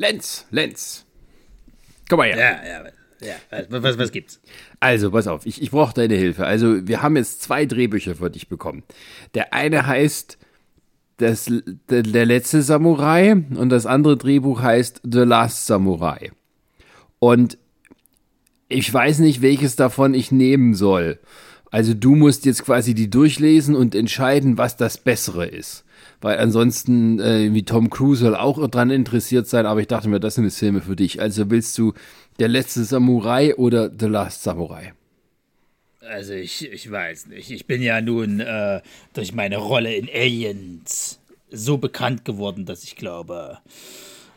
Lenz, Lenz. Komm mal her. Ja, ja, ja. Was, was, was gibt's? Also, pass auf, ich, ich brauche deine Hilfe. Also, wir haben jetzt zwei Drehbücher für dich bekommen. Der eine heißt das, der, der letzte Samurai und das andere Drehbuch heißt The Last Samurai. Und ich weiß nicht, welches davon ich nehmen soll. Also du musst jetzt quasi die durchlesen und entscheiden, was das Bessere ist. Weil ansonsten, äh, wie Tom Cruise soll auch dran interessiert sein, aber ich dachte mir, das sind die Filme für dich. Also willst du Der letzte Samurai oder The Last Samurai? Also ich, ich weiß nicht. Ich bin ja nun äh, durch meine Rolle in Aliens so bekannt geworden, dass ich glaube,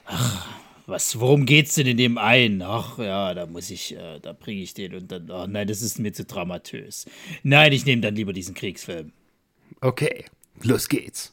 ach, was, worum geht's denn in dem einen? Ach ja, da muss ich, äh, da bringe ich den und dann, ach nein, das ist mir zu dramatös. Nein, ich nehme dann lieber diesen Kriegsfilm. Okay, los geht's.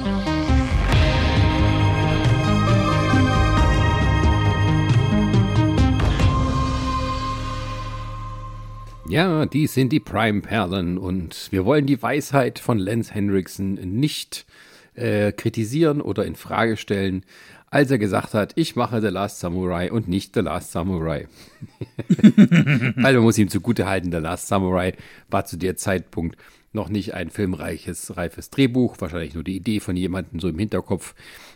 Ja, die sind die Prime-Perlen und wir wollen die Weisheit von Lance Henriksen nicht äh, kritisieren oder in Frage stellen, als er gesagt hat, ich mache The Last Samurai und nicht The Last Samurai. Weil man muss ihm zugute halten, The Last Samurai war zu der Zeitpunkt noch nicht ein filmreiches, reifes Drehbuch, wahrscheinlich nur die Idee von jemandem so im Hinterkopf.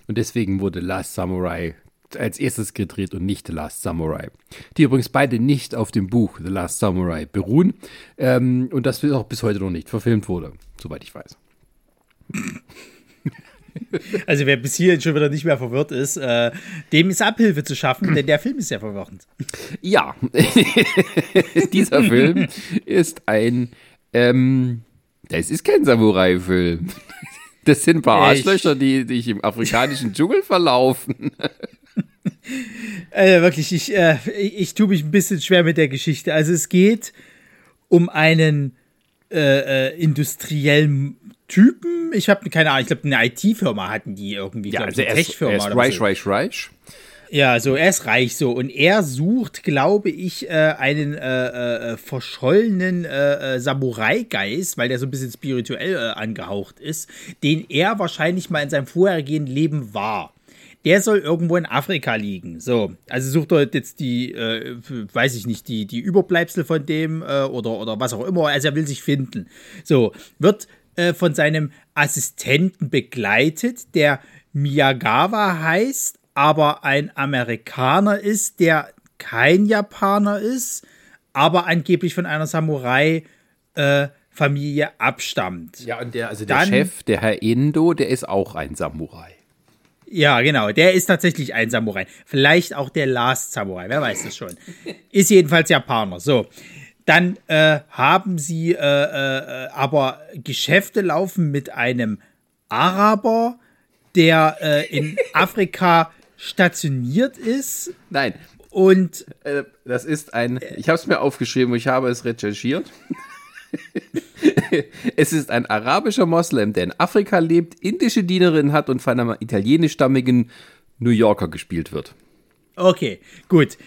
Und deswegen wurde Last Samurai als erstes gedreht und nicht The Last Samurai. Die übrigens beide nicht auf dem Buch The Last Samurai beruhen ähm, und das auch bis heute noch nicht verfilmt wurde, soweit ich weiß. Also wer bis hierhin schon wieder nicht mehr verwirrt ist, äh, dem ist Abhilfe zu schaffen, denn der Film ist ja verwirrend. Ja, dieser Film ist ein, ähm, das ist kein Samurai-Film. Das sind ein paar Arschlöcher, die sich im afrikanischen Dschungel verlaufen. Äh, wirklich, ich, äh, ich, ich tue mich ein bisschen schwer mit der Geschichte. Also es geht um einen äh, äh industriellen Typen. Ich habe keine Ahnung, ich glaube, eine IT-Firma hatten die irgendwie. Ja, also eine er ist, Tech-Firma er ist oder reich, so. reich, reich. Ja, so er ist reich so und er sucht, glaube ich, äh, einen äh, äh, verschollenen äh, äh, Samurai-Geist, weil der so ein bisschen spirituell äh, angehaucht ist, den er wahrscheinlich mal in seinem vorhergehenden Leben war. Der soll irgendwo in Afrika liegen. So, also sucht er jetzt die, äh, weiß ich nicht, die, die Überbleibsel von dem äh, oder, oder was auch immer. Also er will sich finden. So, wird äh, von seinem Assistenten begleitet, der Miyagawa heißt, aber ein Amerikaner ist, der kein Japaner ist, aber angeblich von einer Samurai-Familie abstammt. Ja, und der, also der Dann- Chef, der Herr Endo, der ist auch ein Samurai. Ja, genau. Der ist tatsächlich ein Samurai. Vielleicht auch der Last Samurai, wer weiß das schon. Ist jedenfalls Japaner. So. Dann äh, haben sie äh, äh, aber Geschäfte laufen mit einem Araber, der äh, in Afrika stationiert ist Nein, und äh, das ist ein, ich habe es mir aufgeschrieben, ich habe es recherchiert. es ist ein arabischer Moslem, der in Afrika lebt, indische Dienerin hat und von einem italienischstammigen New Yorker gespielt wird. Okay, gut.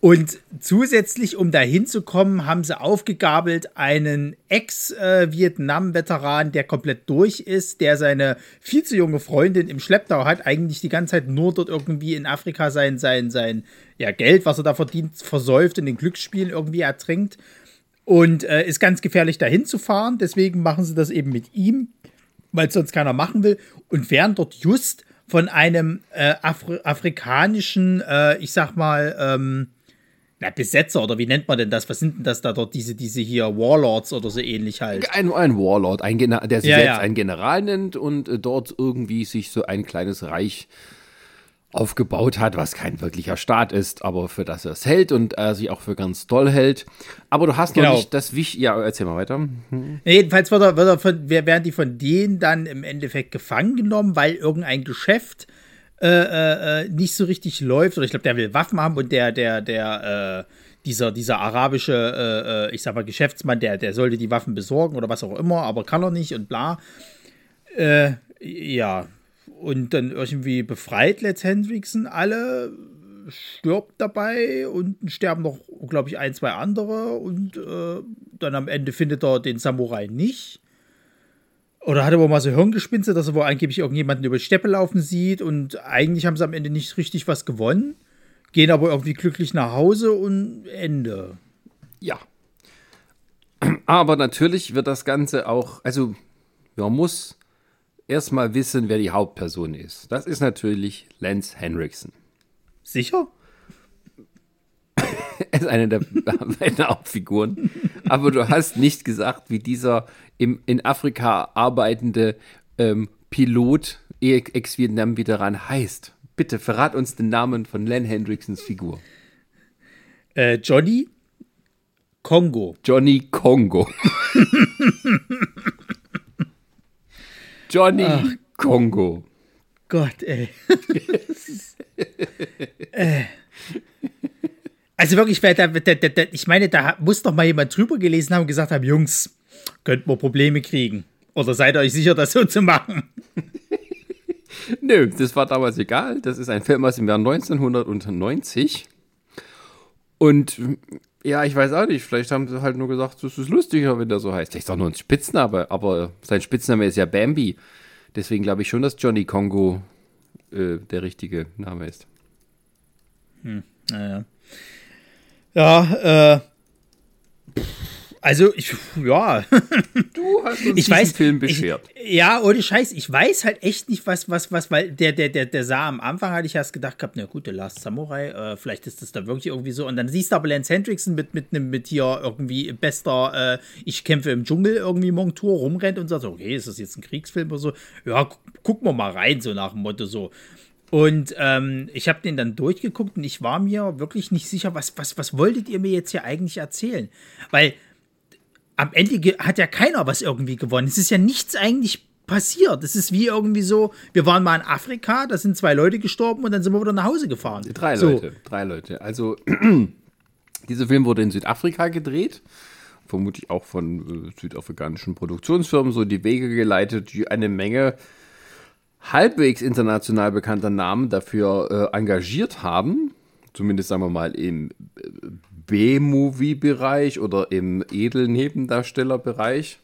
Und zusätzlich, um da hinzukommen, haben sie aufgegabelt einen Ex-Vietnam-Veteran, der komplett durch ist, der seine viel zu junge Freundin im Schlepptau hat, eigentlich die ganze Zeit nur dort irgendwie in Afrika sein, sein, sein ja, Geld, was er da verdient, versäuft in den Glücksspielen irgendwie ertrinkt. Und äh, ist ganz gefährlich dahin zu fahren. Deswegen machen sie das eben mit ihm, weil es sonst keiner machen will. Und werden dort just von einem äh, Afri afrikanischen, äh, ich sag mal, ähm, na, Besetzer oder wie nennt man denn das? Was sind denn das da dort, diese, diese hier Warlords oder so ähnlich halt? Ein, ein Warlord, ein Gener der sich Ja, selbst ja. ein General nennt und äh, dort irgendwie sich so ein kleines Reich aufgebaut hat, was kein wirklicher Staat ist, aber für das er es hält und er sich auch für ganz toll hält. Aber du hast Genau. noch nicht das Wichtige. Ja, erzähl mal weiter. Jedenfalls wird er, wird er von, wer- werden die von denen dann im Endeffekt gefangen genommen, weil irgendein Geschäft äh, äh, äh, nicht so richtig läuft. Oder ich glaube, der will Waffen haben und der, der, der, äh, dieser, dieser arabische, äh, äh, ich sag mal, Geschäftsmann, der, der sollte die Waffen besorgen oder was auch immer, aber kann er nicht und bla. Äh, ja, und dann irgendwie befreit Let's Hendrickson alle, stirbt dabei und sterben noch, glaube ich, ein, zwei andere und äh, dann am Ende findet er den Samurai nicht. Oder hat er wohl mal so Hirngespinste, dass er wohl angeblich irgendjemanden über die Steppe laufen sieht und eigentlich haben sie am Ende nicht richtig was gewonnen, gehen aber irgendwie glücklich nach Hause und Ende. Ja. Aber natürlich wird das Ganze auch, also man muss erstmal wissen, wer die Hauptperson ist. Das ist natürlich Lance Henriksen. Sicher? er ist eine der beiden Hauptfiguren. Aber du hast nicht gesagt, wie dieser im, in Afrika arbeitende ähm, Pilot Ex-Vietnam-Veteran heißt. Bitte verrat uns den Namen von Len Hendricksons Figur. Äh, Johnny Kongo. Johnny Kongo. Johnny Ach, Kongo. Gott, ey. äh. Also wirklich, ich meine, da muss doch mal jemand drüber gelesen haben und gesagt haben, Jungs, könnt wir Probleme kriegen. Oder seid ihr euch sicher, das so zu machen? Nö, das war damals egal. Das ist ein Film aus dem Jahr 1990. Und ja, ich weiß auch nicht. Vielleicht haben sie halt nur gesagt, das ist lustiger, wenn der so heißt. Vielleicht ist auch nur ein Spitzname, aber sein Spitzname ist ja Bambi. Deswegen glaube ich schon, dass Johnny Kongo äh, der richtige Name ist. Hm, naja. Ja, äh. Also, ich, ja. Du hast uns ich diesen weiß, Film beschert. Ich, ja, ohne Scheiß, ich weiß halt echt nicht, was, was, was, weil der, der, der, der sah am Anfang, hatte ich erst gedacht gehabt, na gut, der Last Samurai, äh, vielleicht ist das da wirklich irgendwie so. Und dann siehst du aber Lance Hendrickson mit, mit, mit, mit hier irgendwie bester, äh, ich kämpfe im Dschungel irgendwie Montur rumrennt und sagt, okay, ist das jetzt ein Kriegsfilm oder so? Ja, gucken wir mal rein, so nach dem Motto so. Und ähm, ich habe den dann durchgeguckt und ich war mir wirklich nicht sicher, was, was, was wolltet ihr mir jetzt hier eigentlich erzählen? Weil am Ende hat ja keiner was irgendwie gewonnen. Es ist ja nichts eigentlich passiert. Es ist wie irgendwie so, wir waren mal in Afrika, da sind zwei Leute gestorben und dann sind wir wieder nach Hause gefahren. Drei so. Leute, drei Leute. Also dieser Film wurde in Südafrika gedreht vermutlich auch von äh, südafrikanischen Produktionsfirmen so die Wege geleitet, die eine Menge halbwegs international bekannter Namen dafür äh, engagiert haben. Zumindest sagen wir mal im äh, B-Movie-Bereich oder im Edelnebendarstellerbereich.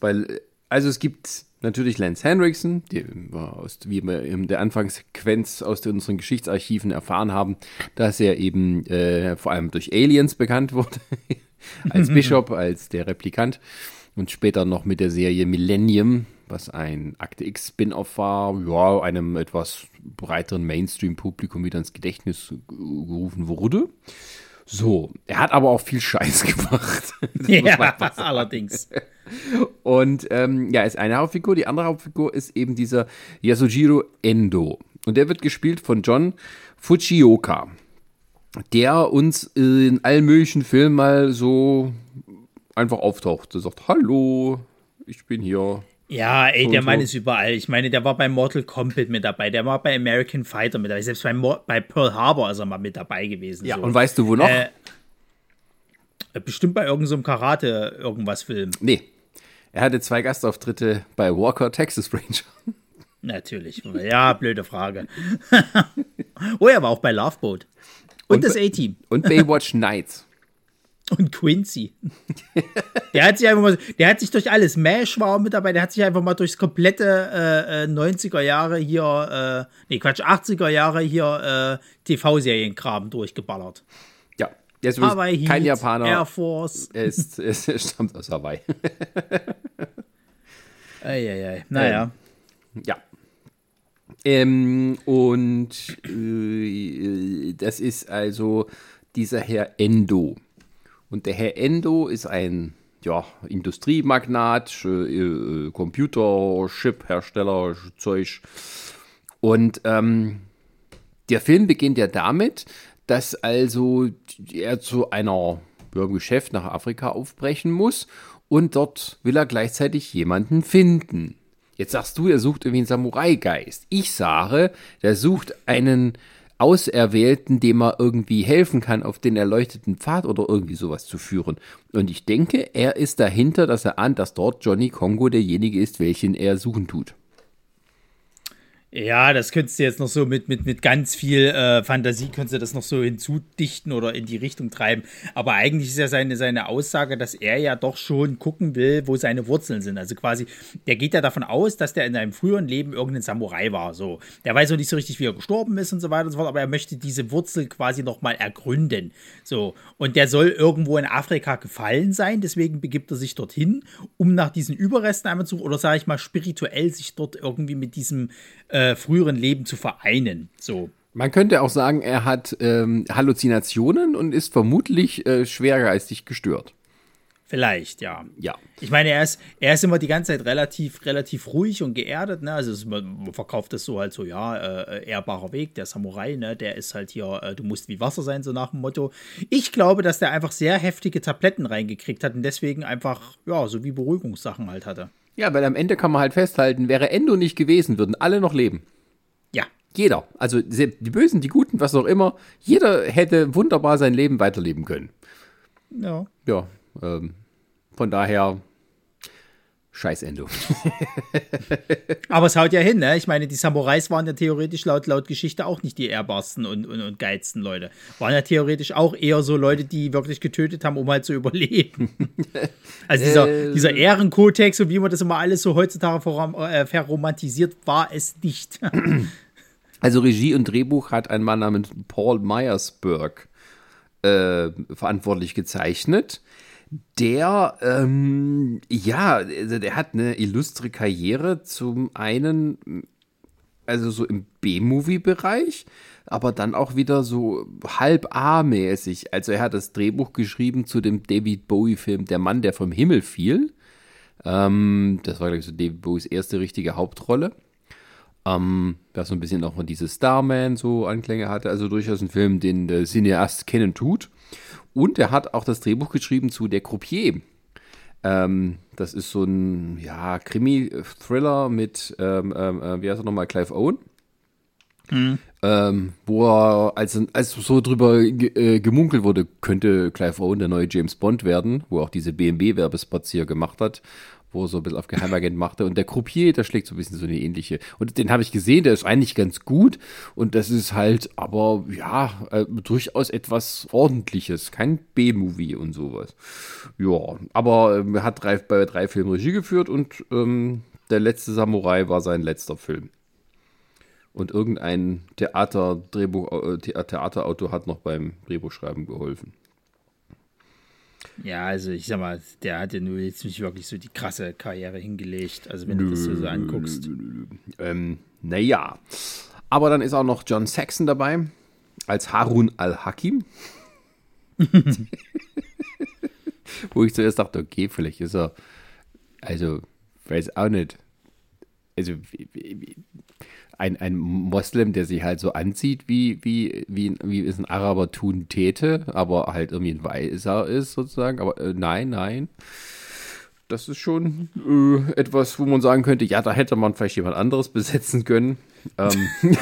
Weil, äh, also es gibt natürlich Lance Henriksen, die wir aus, wie wir in der Anfangssequenz aus unseren Geschichtsarchiven erfahren haben, dass er eben äh, vor allem durch Aliens bekannt wurde. als Bishop, als der Replikant. Und später noch mit der Serie Millennium, was ein Akte X Spin-off war, ja, einem etwas breiteren Mainstream-Publikum wieder ins Gedächtnis gerufen wurde. So, er hat aber auch viel Scheiß gemacht. ja, allerdings. Und ähm, ja, ist eine Hauptfigur. Die andere Hauptfigur ist eben dieser Yasujiro Endo. Und der wird gespielt von John Fujioka, der uns in allen möglichen Filmen mal so einfach auftaucht. Der sagt, hallo, ich bin hier. Ja, ey, der Mann ist überall. Ich meine, der war bei Mortal Kombat mit dabei, der war bei American Fighter mit dabei, selbst bei, bei Pearl Harbor ist er mal mit dabei gewesen. Ja, so. und weißt du wo noch? Äh, bestimmt bei irgendeinem so Karate irgendwas Film. Nee. Er hatte zwei Gastauftritte bei Walker Texas Ranger. Natürlich. Ja, blöde Frage. oh, er war auch bei Loveboat. Und, und das A-Team. Und Baywatch Nights. Und Quincy. der hat sich einfach mal, der hat sich durch alles, Mash war mit dabei, der hat sich einfach mal durchs komplette äh, 90er äh, Jahre hier, äh, nee, Quatsch, 80er Jahre hier äh, TV-Serienkram durchgeballert. Ja, er ist Hawaii kein Heat, Japaner. Air Force. Er, ist, er stammt aus Hawaii. Eieiei, naja. Ähm, ja. Ähm, und äh, das ist also dieser Herr Endo. Und der Herr Endo ist ein ja, Industriemagnat, äh, Computer, Chip-Hersteller, Zeug. Und ähm, der Film beginnt ja damit, dass also er zu einer ja, Geschäft nach Afrika aufbrechen muss und dort will er gleichzeitig jemanden finden. Jetzt sagst du, er sucht irgendwie einen Samurai-Geist. Ich sage, der sucht einen Auserwählten, dem er irgendwie helfen kann, auf den erleuchteten Pfad oder irgendwie sowas zu führen. Und ich denke, er ist dahinter, dass er ahnt, dass dort Johnny Kongo derjenige ist, welchen er suchen tut. Ja, das könntest du jetzt noch so mit, mit, mit ganz viel äh, Fantasie, könntest du das noch so hinzudichten oder in die Richtung treiben. Aber eigentlich ist ja seine, seine Aussage, dass er ja doch schon gucken will, wo seine Wurzeln sind. Also quasi, der geht ja davon aus, dass der in seinem früheren Leben irgendein Samurai war. So. Der weiß noch nicht so richtig, wie er gestorben ist und so weiter und so fort, aber er möchte diese Wurzel quasi nochmal ergründen. So. Und der soll irgendwo in Afrika gefallen sein, deswegen begibt er sich dorthin, um nach diesen Überresten einmal zu, oder sage ich mal, spirituell sich dort irgendwie mit diesem äh, früheren Leben zu vereinen. So. Man könnte auch sagen, er hat ähm, Halluzinationen und ist vermutlich äh, schwergeistig gestört. Vielleicht, ja. Ja. Ich meine, er ist, er ist immer die ganze Zeit relativ, relativ ruhig und geerdet, ne? Also es, man verkauft das so halt so, ja, äh, ehrbarer Weg, der Samurai, ne? Der ist halt hier, äh, du musst wie Wasser sein, so nach dem Motto. Ich glaube, dass der einfach sehr heftige Tabletten reingekriegt hat und deswegen einfach, ja, so wie Beruhigungssachen halt hatte. Ja, weil am Ende kann man halt festhalten, wäre Endo nicht gewesen, würden alle noch leben. Ja. Jeder. Also die Bösen, die Guten, was auch immer. Jeder hätte wunderbar sein Leben weiterleben können. Ja. Ja. Ähm, von daher Scheiß Endo. Aber es haut ja hin, ne? Ich meine, die Samurais waren ja theoretisch laut, laut Geschichte auch nicht die ehrbarsten und, und, und geilsten Leute. Waren ja theoretisch auch eher so Leute, die wirklich getötet haben, um halt zu überleben. also dieser, äh, dieser Ehrenkodex, so wie man das immer alles so heutzutage äh, verromantisiert, war es nicht. also Regie und Drehbuch hat ein Mann namens Paul Myersberg äh, verantwortlich gezeichnet der, ähm, ja, also der hat eine illustre Karriere. Zum einen, also so im B-Movie-Bereich, aber dann auch wieder so halb A-mäßig. Also er hat das Drehbuch geschrieben zu dem David Bowie-Film Der Mann, der vom Himmel fiel. Ähm, das war, glaube ich, so David Bowies erste richtige Hauptrolle. Ähm, das so ein bisschen auch von dieses Starman so Anklänge hatte. Also durchaus ein Film, den der Cineast kennen tut. Und er hat auch das Drehbuch geschrieben zu Der Croupier. Ähm, das ist so ein ja, Krimi-Thriller mit, ähm, ähm, äh, wie heißt er nochmal, Clive Owen. Mhm. Ähm, wo er, als, als so drüber äh, gemunkelt wurde, könnte Clive Owen der neue James Bond werden, wo auch diese BMW-Werbespots hier gemacht hat wo er so ein bisschen auf Geheimagent machte. Und der Croupier, der schlägt so ein bisschen so eine ähnliche. Und den habe ich gesehen, der ist eigentlich ganz gut. Und das ist halt aber, ja, äh, durchaus etwas Ordentliches. Kein B-Movie und sowas. Ja, aber äh, er hat drei, bei drei Filmen Regie geführt und ähm, der letzte Samurai war sein letzter Film. Und irgendein Theater, Drehbuch, äh, Theaterautor hat noch beim Drehbuchschreiben geholfen. Ja, also ich sag mal, der hat ja nur jetzt nicht wirklich so die krasse Karriere hingelegt, also wenn nö, du das so, so anguckst. Nö, nö, ähm, naja. Aber dann ist auch noch John Saxon dabei, als Harun al-Hakim. Wo ich zuerst dachte, okay, vielleicht ist er, also, weiß auch nicht. Also, ein, ein Moslem, der sich halt so anzieht, wie, wie, wie, wie es ein Araber tun täte, aber halt irgendwie ein Weißer ist sozusagen. Aber äh, nein, nein. Das ist schon äh, etwas, wo man sagen könnte, ja, da hätte man vielleicht jemand anderes besetzen können. Ähm.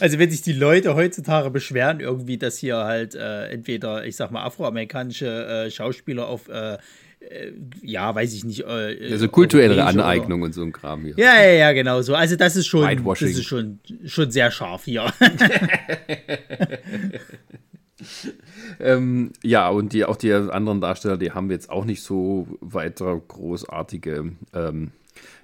Also wenn sich die Leute heutzutage beschweren, irgendwie, dass hier halt äh, entweder, ich sag mal, afroamerikanische äh, Schauspieler auf äh, ja, weiß ich nicht. Äh, also kulturelle Aneignung oder, und so ein Kram hier. Ja, ja, ja, genau so. Also das ist schon, das ist schon, schon sehr scharf hier. ähm, ja, und die, auch die anderen Darsteller, die haben jetzt auch nicht so weiter großartige ähm,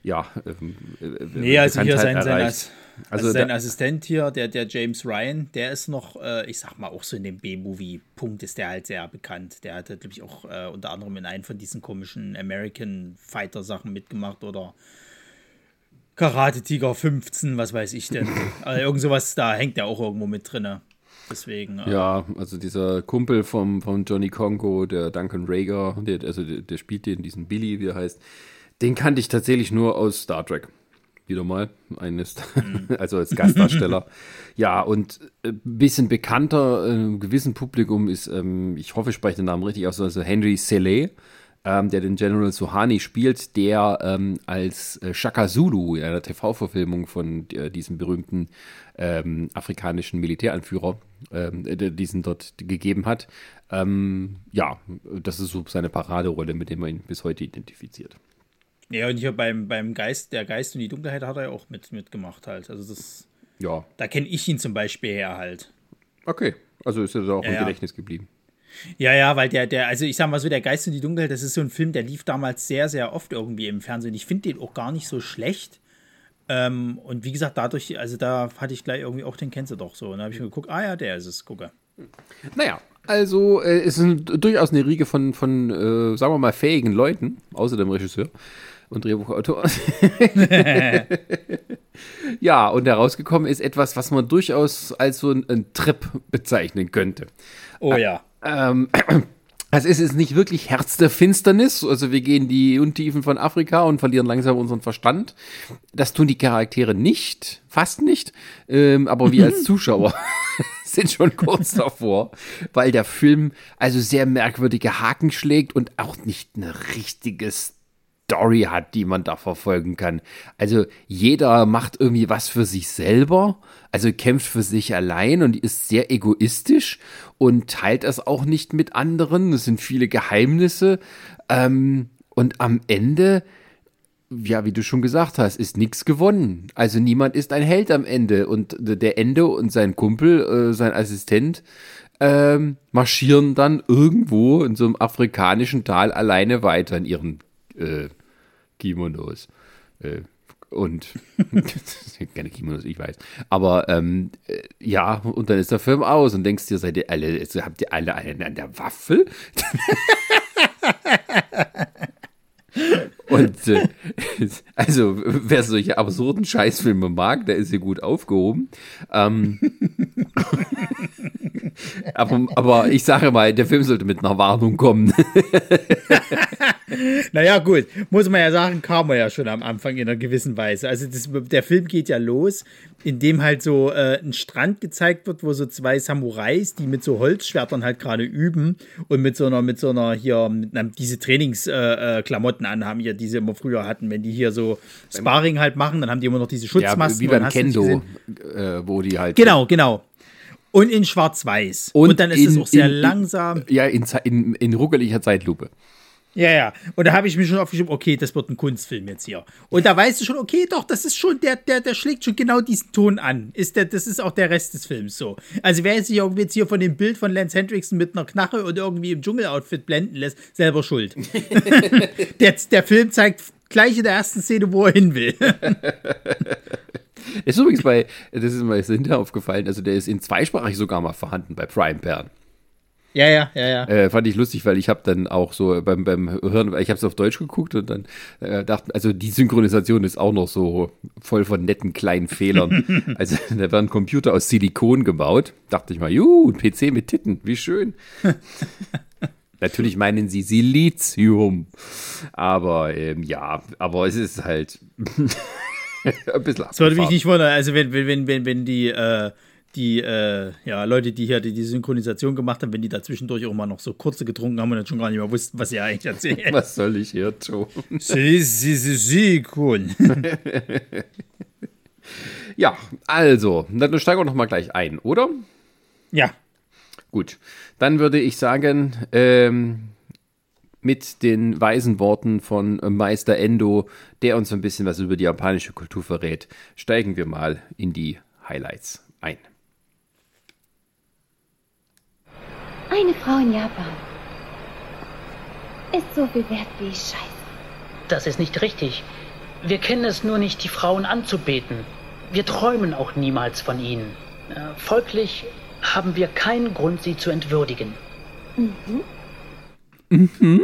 ja, ähm, äh, nee, also hier sein, sein, also, also sein Assistent hier, der, der James Ryan, der ist noch, äh, ich sag mal, auch so in dem B-Movie-Punkt ist der halt sehr bekannt. Der hat, glaube ich, auch äh, unter anderem in einem von diesen komischen American Fighter-Sachen mitgemacht oder Karate Tiger 15, was weiß ich denn. also irgend sowas, da hängt der auch irgendwo mit drin. Deswegen. Äh, ja, also dieser Kumpel vom, vom Johnny Congo, der Duncan Rager, der, also der, der spielt den, diesen Billy, wie er heißt den kannte ich tatsächlich nur aus Star Trek. Wieder mal. Eines, mhm. also als Gastdarsteller. ja, und ein äh, bisschen bekannter äh, im gewissen Publikum ist, ähm, ich hoffe, ich spreche den Namen richtig aus, also Henry Sellet. ähm, der den General Suhani spielt, der ähm, als äh, Shaka Zulu in einer TV-Verfilmung von äh, diesem berühmten ähm, afrikanischen Militäranführer ähm, diesen dort gegeben hat. Ähm, ja, das ist so seine Paraderolle, mit der man ihn bis heute identifiziert. Ja, und hier beim, beim Geist, der Geist und die Dunkelheit hat er ja auch mit, mitgemacht halt. Also das. Ja. Da kenne ich ihn zum Beispiel her halt. Okay, also ist er da auch ja, im Gedächtnis geblieben. Ja, ja, weil der, der, also ich sag mal so, der Geist und die Dunkelheit, das ist so ein Film, der lief damals sehr, sehr oft irgendwie im Fernsehen. Ich finde den auch gar nicht so schlecht. Ähm, und wie gesagt, dadurch, also da hatte ich gleich irgendwie auch den kennst du doch so. Und da habe ich mir geguckt, ah ja, der ist es, gucke. Naja, also äh, es ist durchaus eine Riege von, von äh, sagen wir mal, fähigen Leuten, außer dem Regisseur und Drehbuchautor. ja, und herausgekommen ist etwas, was man durchaus als so einen Trip bezeichnen könnte. Oh ja. Ähm, also es ist nicht wirklich Herz der Finsternis, also wir gehen die Untiefen von Afrika und verlieren langsam unseren Verstand. Das tun die Charaktere nicht, fast nicht, ähm, aber wir als Zuschauer sind schon kurz davor, weil der Film also sehr merkwürdige Haken schlägt und auch nicht eine richtige Story hat, die man da verfolgen kann. Also jeder macht irgendwie was für sich selber, also kämpft für sich allein und ist sehr egoistisch und teilt das auch nicht mit anderen. Es sind viele Geheimnisse. Ähm, und am Ende, ja, wie du schon gesagt hast, ist nichts gewonnen. Also niemand ist ein Held am Ende. Und der Ende und sein Kumpel, äh, sein Assistent, ähm, marschieren dann irgendwo in so einem afrikanischen Tal alleine weiter in ihren äh, Kimonos. Äh, und keine Kimonos, ich weiß. Aber ähm, äh, ja, und dann ist der Film aus und denkst dir, seid ihr alle, also habt ihr alle einen an der Waffel? und äh, also, wer solche absurden Scheißfilme mag, der ist hier gut aufgehoben. Ähm, aber, aber ich sage mal, der Film sollte mit einer Warnung kommen. naja, gut, muss man ja sagen, kam er ja schon am Anfang in einer gewissen Weise. Also das, der Film geht ja los, indem halt so äh, ein Strand gezeigt wird, wo so zwei Samurais, die mit so Holzschwertern halt gerade üben und mit so einer, mit so einer hier, mit einer, diese Trainingsklamotten äh, äh anhaben, hier, die sie immer früher hatten, wenn die hier so Sparring halt machen, dann haben die immer noch diese Schutzmasken. Ja, wie beim Kendo, äh, wo die halt. Genau, genau. Und in Schwarz-Weiß. Und, und, dann ist in, es auch sehr in, langsam. Ja, in, in, in ruckeliger Zeitlupe. Ja, ja. Und da habe ich mir schon aufgeschrieben, okay, das wird ein Kunstfilm jetzt hier. Und da weißt du schon, okay, doch, das ist schon, der, der, der schlägt schon genau diesen Ton an. Ist der, das ist auch der Rest des Films so. Also wer sich jetzt hier von dem Bild von Lance Hendrickson mit einer Knarre und irgendwie im Dschungeloutfit blenden lässt, selber schuld. der, der Film zeigt gleich in der ersten Szene, wo er hin will. ist übrigens bei, das ist mir hinterher aufgefallen, also der ist in zweisprachig sogar mal vorhanden bei Prime Pern. Ja, ja, ja, ja. Äh, fand ich lustig, weil ich habe dann auch so beim, beim Hören, ich habe es auf Deutsch geguckt und dann äh, dachte, also die Synchronisation ist auch noch so voll von netten kleinen Fehlern. also da werden Computer aus Silikon gebaut. Dachte ich mal, juhu, ein PC mit Titten, wie schön. Natürlich meinen sie Silizium. Aber ähm, ja, aber es ist halt ein bisschen Das würde mich nicht wundern, also wenn, wenn, wenn, wenn die äh, die äh, ja, Leute, die hier die, die, Synchronisation gemacht haben, wenn die da zwischendurch auch mal noch so kurze getrunken haben und dann schon gar nicht mehr wussten, was sie eigentlich erzählen. Was soll ich hier tun? Sie, sie, sie, sie, Ja, also, dann steigen wir noch mal gleich ein, oder? Ja. Gut, dann würde ich sagen, ähm, mit den weisen Worten von Meister Endo, der uns ein bisschen was über die japanische Kultur verrät, steigen wir mal in die Highlights ein. Eine Frau in Japan ist so viel wert wie Scheiße. Das ist nicht richtig. Wir kennen es nur nicht, die Frauen anzubeten. Wir träumen auch niemals von ihnen. Äh, folglich haben wir keinen Grund, sie zu entwürdigen. Mhm. Mhm.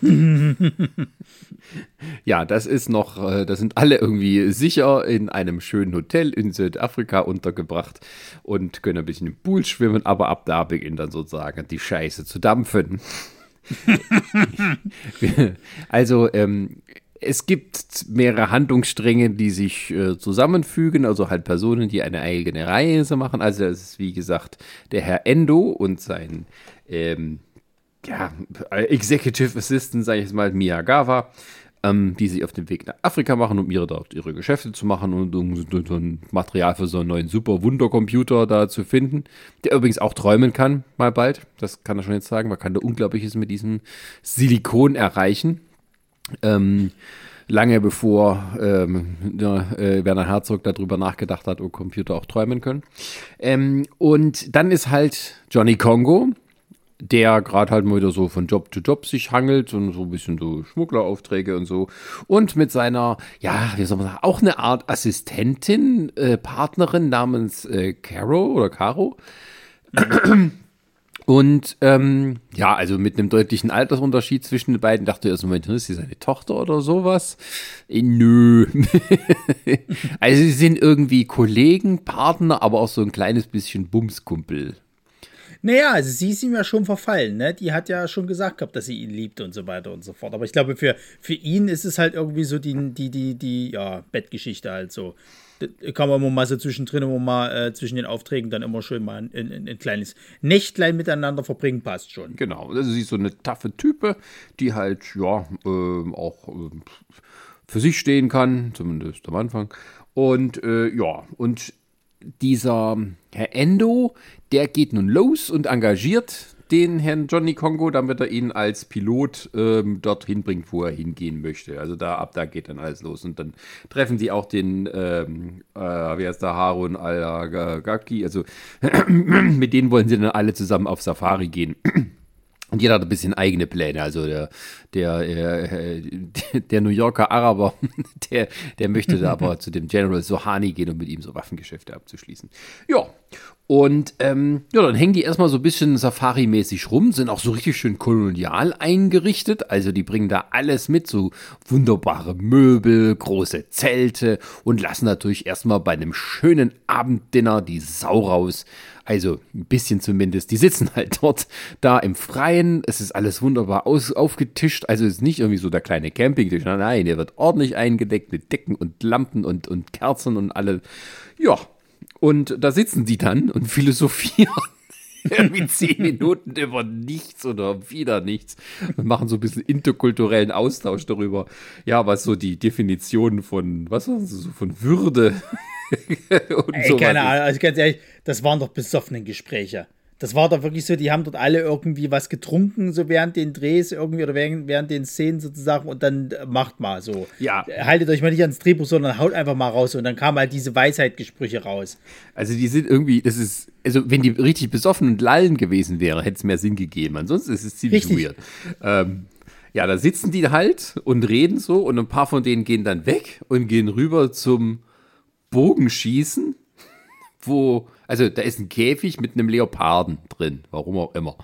ja, das ist noch, äh, das sind alle irgendwie sicher in einem schönen Hotel in Südafrika untergebracht und können ein bisschen im Pool schwimmen, aber ab da beginnt dann sozusagen die Scheiße zu dampfen. also, ähm, es gibt mehrere Handlungsstränge, die sich äh, zusammenfügen, also halt Personen, die eine eigene Reise machen. Also, es ist wie gesagt der Herr Endo und sein ähm, ja, Executive Assistant, sage ich jetzt mal, Miyagawa, ähm, die sich auf den Weg nach Afrika machen, um ihre, dort ihre Geschäfte zu machen und um Material für so einen neuen super Wundercomputer da zu finden, der übrigens auch träumen kann, mal bald. Das kann er schon jetzt sagen. Man kann da Unglaubliches mit diesem Silikon erreichen. Ähm, lange bevor ähm, äh, Werner Herzog darüber nachgedacht hat, ob Computer auch träumen können. Ähm, und dann ist halt Johnny Congo, der gerade halt mal wieder so von Job zu Job sich hangelt und so ein bisschen so Schmuggleraufträge und so. Und mit seiner, ja, wie soll man sagen, auch eine Art Assistentin, äh, Partnerin namens äh, Caro oder Caro. Und ähm, ja, also mit einem deutlichen Altersunterschied zwischen den beiden dachte ich erst, Moment, ist sie seine Tochter oder sowas? Äh, nö. also sie sind irgendwie Kollegen, Partner, aber auch so ein kleines bisschen Bumskumpel. Naja, also sie ist ihm ja schon verfallen, ne? Die hat ja schon gesagt gehabt, dass sie ihn liebt und so weiter und so fort. Aber ich glaube, für, für ihn ist es halt irgendwie so die, die, die, die, ja, Bettgeschichte halt so. Da kann man immer mal so zwischendrin immer mal äh, zwischen den Aufträgen dann immer schön mal ein, ein, ein, kleines Nächtlein miteinander verbringen, passt schon. Genau, also sie ist so eine taffe Type, die halt, ja, äh, auch äh, für sich stehen kann, zumindest am Anfang. Und äh, ja, und dieser Herr Endo, der geht nun los und engagiert den Herrn Johnny Congo, damit er ihn als Pilot ähm, dorthin bringt, wo er hingehen möchte. Also da ab da geht dann alles los. Und dann treffen sie auch den, ähm, äh, wie heißt der, Harun al-Gaki. Also mit denen wollen sie dann alle zusammen auf Safari gehen. Und jeder hat ein bisschen eigene Pläne. Also der, der, äh, der New Yorker Araber, der, der möchte da aber zu dem General Sohani gehen, um mit ihm so Waffengeschäfte abzuschließen. Ja, und ähm, ja, dann hängen die erstmal so ein bisschen Safari-mäßig rum, sind auch so richtig schön kolonial eingerichtet. Also die bringen da alles mit, so wunderbare Möbel, große Zelte und lassen natürlich erstmal bei einem schönen Abenddinner die Sau raus. Also ein bisschen zumindest. Die sitzen halt dort da im Freien. Es ist alles wunderbar aus, aufgetischt. Also es ist nicht irgendwie so der kleine Campingtisch. Nein, der wird ordentlich eingedeckt mit Decken und Lampen und, und Kerzen und alle. Ja, und da sitzen die dann und philosophieren irgendwie zehn Minuten über nichts oder wieder nichts und machen so ein bisschen interkulturellen Austausch darüber, ja, was so die Definition von, was sagen sie so, von Würde Ey, keine Ahnung, also ganz ehrlich, das waren doch besoffene Gespräche. Das war doch wirklich so, die haben dort alle irgendwie was getrunken, so während den Drehs irgendwie oder während, während den Szenen sozusagen und dann äh, macht mal so. Ja. Haltet euch mal nicht ans Drehbuch, sondern haut einfach mal raus und dann kamen halt diese Weisheitgespräche raus. Also die sind irgendwie, das ist, also wenn die richtig besoffen und lallen gewesen wäre, hätte es mehr Sinn gegeben. Ansonsten ist es ziemlich richtig. weird. Ähm, ja, da sitzen die halt und reden so und ein paar von denen gehen dann weg und gehen rüber zum Bogenschießen, wo also da ist ein Käfig mit einem Leoparden drin, warum auch immer.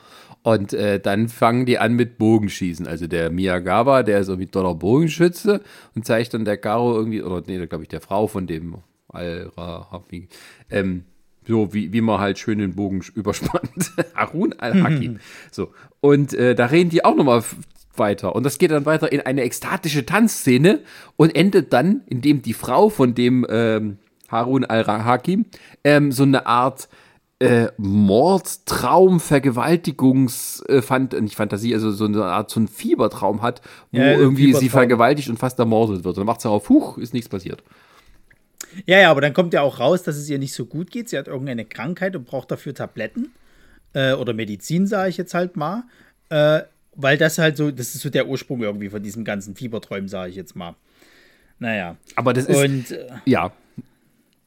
Und äh, dann fangen die an mit Bogenschießen. Also der Miyagawa, der ist irgendwie toller Bogenschütze und zeigt dann der Garo irgendwie, oder nee, glaube ich, der Frau von dem Al-Rahafi, ähm, so wie, wie man halt schön den Bogen überspannt. Harun al-Hakim. so. Und äh, da reden die auch nochmal weiter. Und das geht dann weiter in eine ekstatische Tanzszene und endet dann, indem die Frau von dem ähm, Harun al-Hakim, ähm, so eine Art äh, Mord, Traum, Vergewaltigungs, äh, Fant nicht Fantasie, also so eine Art so ein Fiebertraum hat, wo ja, irgendwie sie vergewaltigt und fast ermordet wird. Und dann macht sie auf, huch, ist nichts passiert. Ja, ja, aber dann kommt ja auch raus, dass es ihr nicht so gut geht. Sie hat irgendeine Krankheit und braucht dafür Tabletten äh, oder Medizin, sage ich jetzt halt mal. Äh, weil das halt so, das ist so der Ursprung irgendwie von diesem ganzen Fieberträumen, sage ich jetzt mal. Naja. Aber das ist. Und, äh, ja.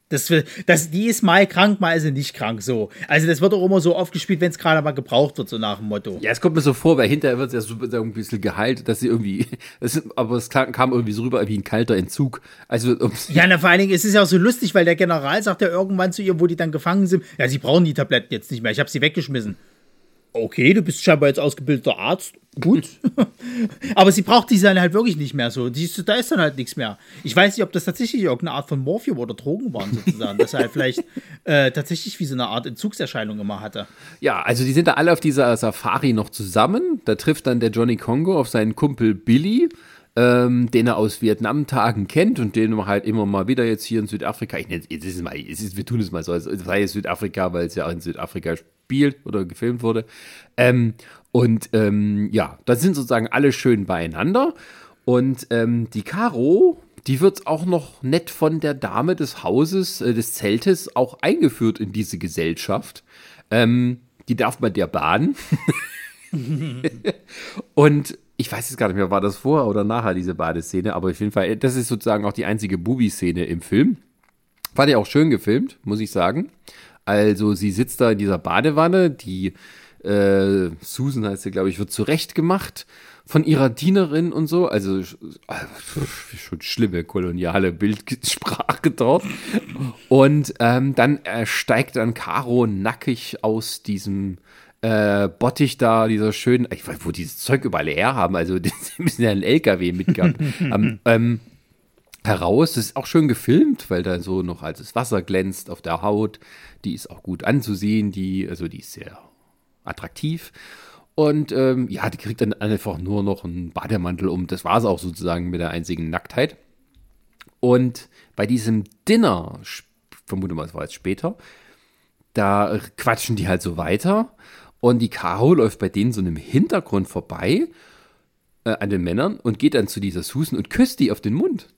Das, das, die ist mal krank, mal ist sie nicht krank. So. Also das wird auch immer so oft gespielt, wenn es gerade mal gebraucht wird, so nach dem Motto. Ja, es kommt mir so vor, weil hinterher wird es ja so ein bisschen geheilt, dass sie irgendwie, das, aber es kam irgendwie so rüber wie ein kalter Entzug. Also, ja, na, vor allen Dingen, es ist ja auch so lustig, weil der General sagt ja irgendwann zu ihr, wo die dann gefangen sind, ja, sie brauchen die Tabletten jetzt nicht mehr, ich habe sie weggeschmissen okay, du bist scheinbar jetzt ausgebildeter Arzt. Gut. Aber sie braucht diese dann halt wirklich nicht mehr so. Die, da ist dann halt nichts mehr. Ich weiß nicht, ob das tatsächlich irgendeine Art von Morphium oder Drogen waren, sozusagen. dass er halt vielleicht äh, tatsächlich wie so eine Art Entzugserscheinung immer hatte. Ja, also die sind da alle auf dieser Safari noch zusammen. Da trifft dann der Johnny Congo auf seinen Kumpel Billy. Ähm, den er aus Vietnam-Tagen kennt und den man halt immer mal wieder jetzt hier in Südafrika, ich nenne es mal, es ist, wir tun es mal so, es sei Südafrika, weil es ja auch in Südafrika spielt oder gefilmt wurde. Ähm, Und ähm, ja, da sind sozusagen alle schön beieinander. Und ähm, die Caro, die wird auch noch nett von der Dame des Hauses, äh, des Zeltes, auch eingeführt in diese Gesellschaft. Ähm, die darf man der Bahn. und ich weiß jetzt gar nicht mehr, war das vor oder nachher diese Badeszene, aber auf jeden Fall, das ist sozusagen auch die einzige Bubi-Szene im Film. Fand ich auch schön gefilmt, muss ich sagen. Also sie sitzt da in dieser Badewanne, die äh, Susan heißt sie, glaube ich, wird zurechtgemacht von ihrer Dienerin und so. Also, also schon schlimme koloniale Bildsprache dort. Und ähm, dann äh, steigt dann Caro nackig aus diesem äh, Bottich da, dieser schönen, ich weiß, wo dieses Zeug überall her haben, also die müssen ja einen LKW mitgehabt haben, ähm, heraus. Das ist auch schön gefilmt, weil da so noch als das Wasser glänzt auf der Haut. Die ist auch gut anzusehen, die, also die ist sehr attraktiv. Und ähm, ja, die kriegt dann einfach nur noch einen Bademantel um. Das war es auch sozusagen mit der einzigen Nacktheit. Und bei diesem Dinner, vermute mal, es war jetzt später, da quatschen die halt so weiter. Und die Caro läuft bei denen so einem Hintergrund vorbei äh, an den Männern und geht dann zu dieser Susan und küsst die auf den Mund.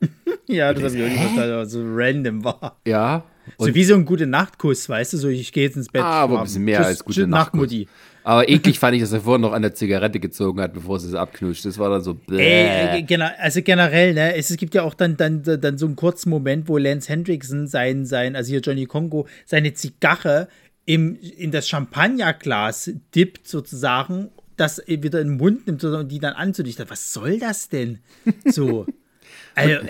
ja, das habe ich irgendwie verstanden, so random war. Ja. So wie so ein gute Nachtkuss, weißt du, so ich gehe jetzt ins Bett. Ah, aber ein bisschen mehr Tschüss, als gute Nachtmutti. Aber eklig fand ich, dass er vorher noch an der Zigarette gezogen hat, bevor sie es abknuscht. Das war dann so. Ey, äh, also generell, ne, es, es, gibt ja auch dann, dann, dann so einen kurzen Moment, wo Lance Hendrickson sein, sein, also hier Johnny Congo, seine Zigarre im, in das Champagnerglas dippt sozusagen, das wieder in den Mund nimmt und die dann anzudichten. Was soll das denn? So. Also, und,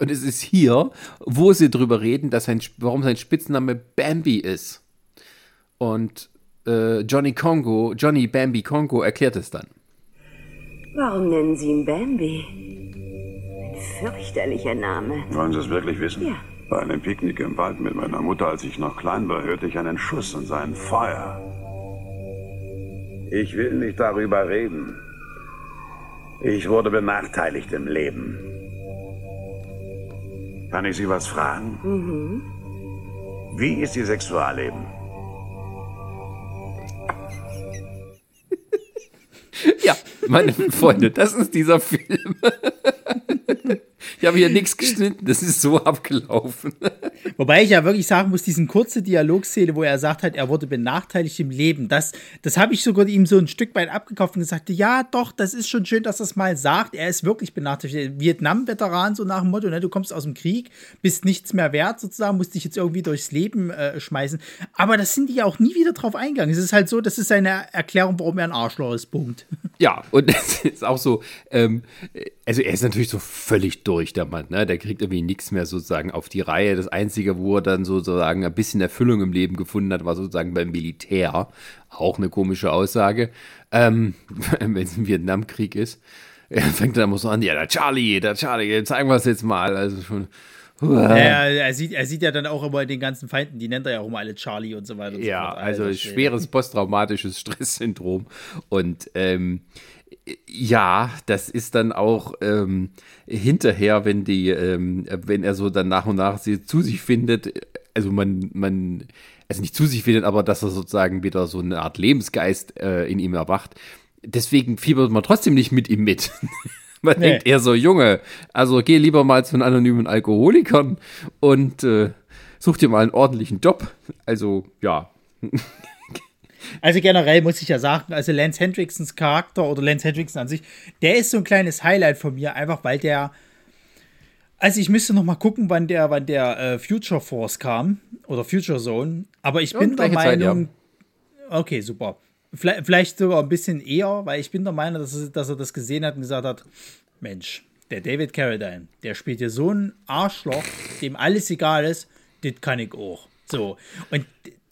und, es ist hier, wo sie drüber reden, dass sein, warum sein Spitzname Bambi ist. Und äh, Johnny Congo, Johnny Bambi Congo erklärt es dann. Warum nennen Sie ihn Bambi? Ein fürchterlicher Name. Wollen Sie es wirklich wissen? Ja. Bei einem Picknick im Wald mit meiner Mutter, als ich noch klein war, hörte ich einen Schuss und sah ein Feuer. Ich will nicht darüber reden. Ich wurde benachteiligt im Leben. Kann ich Sie was fragen? Mhm. Wie ist Ihr Sexualleben? ja, meine Freunde, das ist dieser Film. Ich habe hier nichts geschnitten, das ist so abgelaufen. Wobei ich ja wirklich sagen muss, diesen kurze Dialogszene, wo er sagt hat, er wurde benachteiligt im Leben, das, das habe ich sogar ihm so ein Stück weit abgekauft und gesagt, ja, doch, das ist schon schön, dass er es mal sagt. Er ist wirklich benachteiligt. Vietnam-Veteran, so nach dem Motto, ne, du kommst aus dem Krieg, bist nichts mehr wert, sozusagen, musst dich jetzt irgendwie durchs Leben äh, schmeißen. Aber das sind die ja auch nie wieder drauf eingegangen. Es ist halt so, das ist seine Erklärung, warum er ein Arschloch ist. Punkt. Ja, und es ist auch so, ähm, also er ist natürlich so völlig durch, der Mann, ne? Der kriegt irgendwie nichts mehr sozusagen auf die Reihe. Das Einzige, wo er dann sozusagen ein bisschen Erfüllung im Leben gefunden hat, war sozusagen beim Militär. Auch eine komische Aussage. Ähm, wenn es ein Vietnamkrieg ist. Er fängt dann immer so an, ja, der Charlie, der Charlie, zeigen wir es jetzt mal. Also schon. Ja, er, sieht, er sieht ja dann auch immer den ganzen Feinden, die nennt er ja auch immer alle Charlie und so weiter. Und ja, so also, also schweres posttraumatisches Stresssyndrom. Und ähm, ja, das ist dann auch ähm, hinterher, wenn die, ähm, wenn er so dann nach und nach sie zu sich findet, also man, man, also nicht zu sich findet, aber dass er sozusagen wieder so eine Art Lebensgeist äh, in ihm erwacht. Deswegen fiebert man trotzdem nicht mit ihm mit. man nee. denkt eher so, Junge, also geh lieber mal zu den anonymen Alkoholikern und äh, such dir mal einen ordentlichen Job. Also, ja. Also generell muss ich ja sagen, also Lance Hendricksons Charakter oder Lance Hendrickson an sich, der ist so ein kleines Highlight von mir, einfach weil der. Also ich müsste noch mal gucken, wann der, wann der äh, Future Force kam oder Future Zone. Aber ich bin der Meinung. Zeit, ja. Okay, super. Vielleicht, vielleicht, sogar ein bisschen eher, weil ich bin der Meinung, dass, er, dass er das gesehen hat und gesagt hat: Mensch, der David Carradine, der spielt hier so ein Arschloch, dem alles egal ist, das kann ich auch. So. Und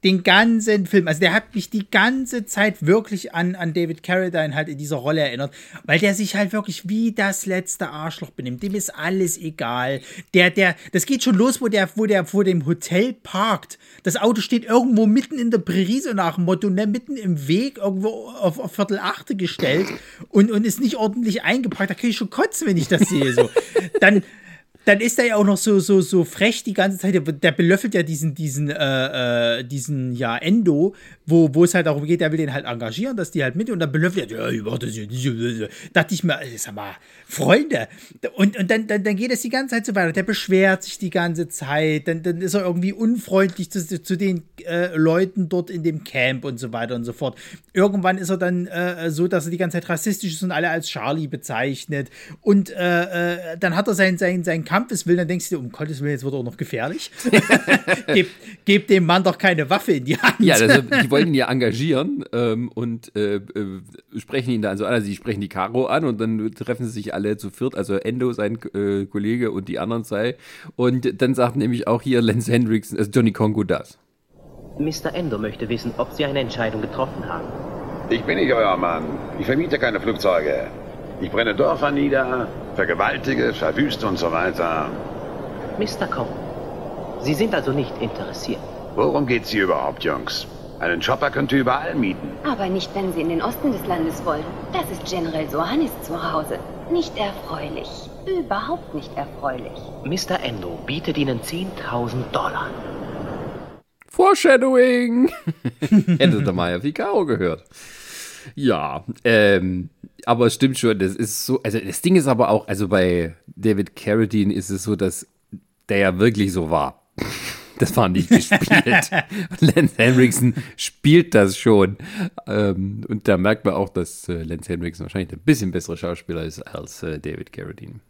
den ganzen Film. Also der hat mich die ganze Zeit wirklich an, an David Carradine halt in dieser Rolle erinnert, weil der sich halt wirklich wie das letzte Arschloch benimmt. Dem ist alles egal. Der, der, das geht schon los, wo der, wo der vor dem Hotel parkt. Das Auto steht irgendwo mitten in der Prärie, so nach dem Motto, ne, mitten im Weg, irgendwo auf, auf Viertel Achte gestellt und, und ist nicht ordentlich eingepackt. Da kriege ich schon kotzen, wenn ich das sehe. So. Dann, dann ist er ja auch noch so, so, so frech die ganze Zeit. Der belöffelt ja diesen, diesen, äh, äh, diesen, ja, Endo wo, wo es halt darum geht, er will den halt engagieren, dass die halt mit und dann belöffelt er, ja, ich mach das nicht. Dachte ich mir, sag mal, Freunde. Und, und dann, dann, dann geht es die ganze Zeit so weiter. Der beschwert sich die ganze Zeit, dann, dann ist er irgendwie unfreundlich zu, zu den äh, Leuten dort in dem Camp und so weiter und so fort. Irgendwann ist er dann äh, so, dass er die ganze Zeit rassistisch ist und alle als Charlie bezeichnet. Und äh, äh dann hat er seinen, seinen, seinen Kampfeswillen, dann denkst du dir, um Gottes Willen, jetzt wird er auch noch gefährlich. gebt, gebt dem Mann doch keine Waffe in die Hand. Ja, also, die wollten ihn ja engagieren ähm, und äh, äh, sprechen ihn dann so an. Also, sie sprechen die Caro an und dann treffen sie sich alle zu viert, also Endo, sein äh, Kollege und die anderen zwei. Und dann sagt nämlich auch hier Lance Hendricks, also Johnny Congo das. Mr. Endo möchte wissen, ob Sie eine Entscheidung getroffen haben. Ich bin nicht euer Mann. Ich vermiete keine Flugzeuge. Ich brenne Dörfer nieder, vergewaltige, verwüste und so weiter. Mr. Congo, Sie sind also nicht interessiert. Worum geht's hier überhaupt, Jungs? Einen Chopper könnt ihr überall mieten. Aber nicht, wenn Sie in den Osten des Landes wollen. Das ist General Sohanis Zuhause. Nicht erfreulich. Überhaupt nicht erfreulich. Mr. Endo bietet Ihnen 10.000 Dollar. Foreshadowing! Hätte der Maya Ficaro gehört. Ja, ähm, aber es stimmt schon, das ist so, also das Ding ist aber auch, also bei David Carradine ist es so, dass der ja wirklich so war. Das war nicht gespielt. Lance Henriksen spielt das schon. Ähm, und da merkt man auch, dass äh, Lance Henriksen wahrscheinlich ein bisschen besserer Schauspieler ist als äh, David Carradine.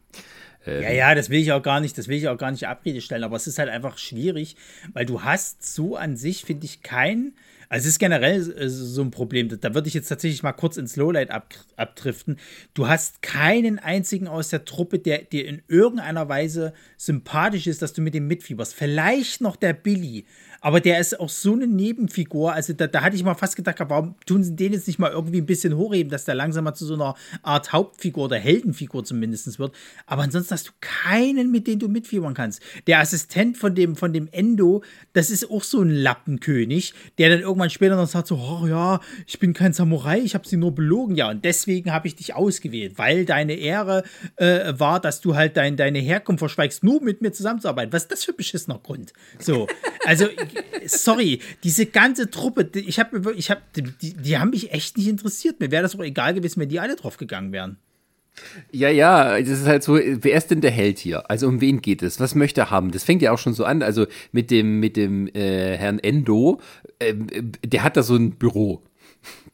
Ähm, ja, ja, das will ich auch gar nicht, das will ich auch gar nicht Abrede stellen, aber es ist halt einfach schwierig, weil du hast so an sich, finde ich, kein, also es ist generell äh, so ein Problem. Da würde ich jetzt tatsächlich mal kurz ins Lowlight ab, abdriften. Du hast keinen einzigen aus der Truppe, der dir in irgendeiner Weise sympathisch ist, dass du mit dem mitfieberst. Vielleicht noch der Billy, aber der ist auch so eine Nebenfigur. Also da, da hatte ich mal fast gedacht, warum tun sie den jetzt nicht mal irgendwie ein bisschen hochheben, dass der langsam mal zu so einer Art Hauptfigur oder Heldenfigur zumindest wird. Aber ansonsten hast du keinen, mit dem du mitfiebern kannst. Der Assistent von dem, von dem Endo, das ist auch so ein Lappenkönig, der dann irgendwann später noch sagt so, oh ja, ich bin kein Samurai, ich habe sie nur belogen. Ja, und deswegen habe ich dich ausgewählt, weil deine Ehre äh, war, dass du halt dein, deine Herkunft verschweigst, nur mit mir zusammenzuarbeiten. Was ist das für ein beschissener Grund? So, also sorry, diese ganze Truppe, ich habe, ich habe, die, die haben mich echt nicht interessiert. Mir wäre das auch egal gewesen, wenn die alle drauf gegangen wären. Ja, ja, das ist halt so, wer ist denn der Held hier? Also um wen geht es? Was möchte er haben? Das fängt ja auch schon so an, also mit dem, mit dem äh, Herrn Endo, äh, der hat da so ein Büro.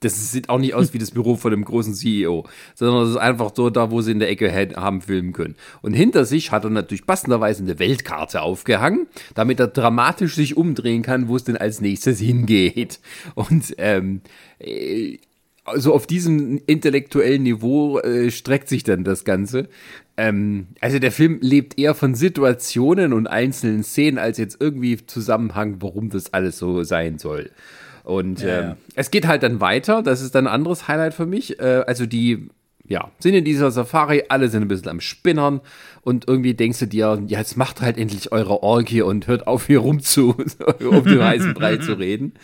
Das sieht auch nicht aus wie das Büro von dem großen CEO, sondern es ist einfach so da, wo sie in der Ecke haben filmen können. Und hinter sich hat er natürlich passenderweise eine Weltkarte aufgehangen, damit er dramatisch sich umdrehen kann, wo es denn als nächstes hingeht. Und ähm, also auf diesem intellektuellen Niveau äh, streckt sich dann das Ganze. Ähm, also der Film lebt eher von Situationen und einzelnen Szenen als jetzt irgendwie Zusammenhang, warum das alles so sein soll. Und ja, ähm, ja. es geht halt dann weiter. Das ist dann ein anderes Highlight für mich. Äh, also die, ja, sind in dieser Safari, alle sind ein bisschen am Spinnern und irgendwie denkst du dir, ja, jetzt macht halt endlich eure Orgie und hört auf, hier rum zu, um den heißen Brei zu reden.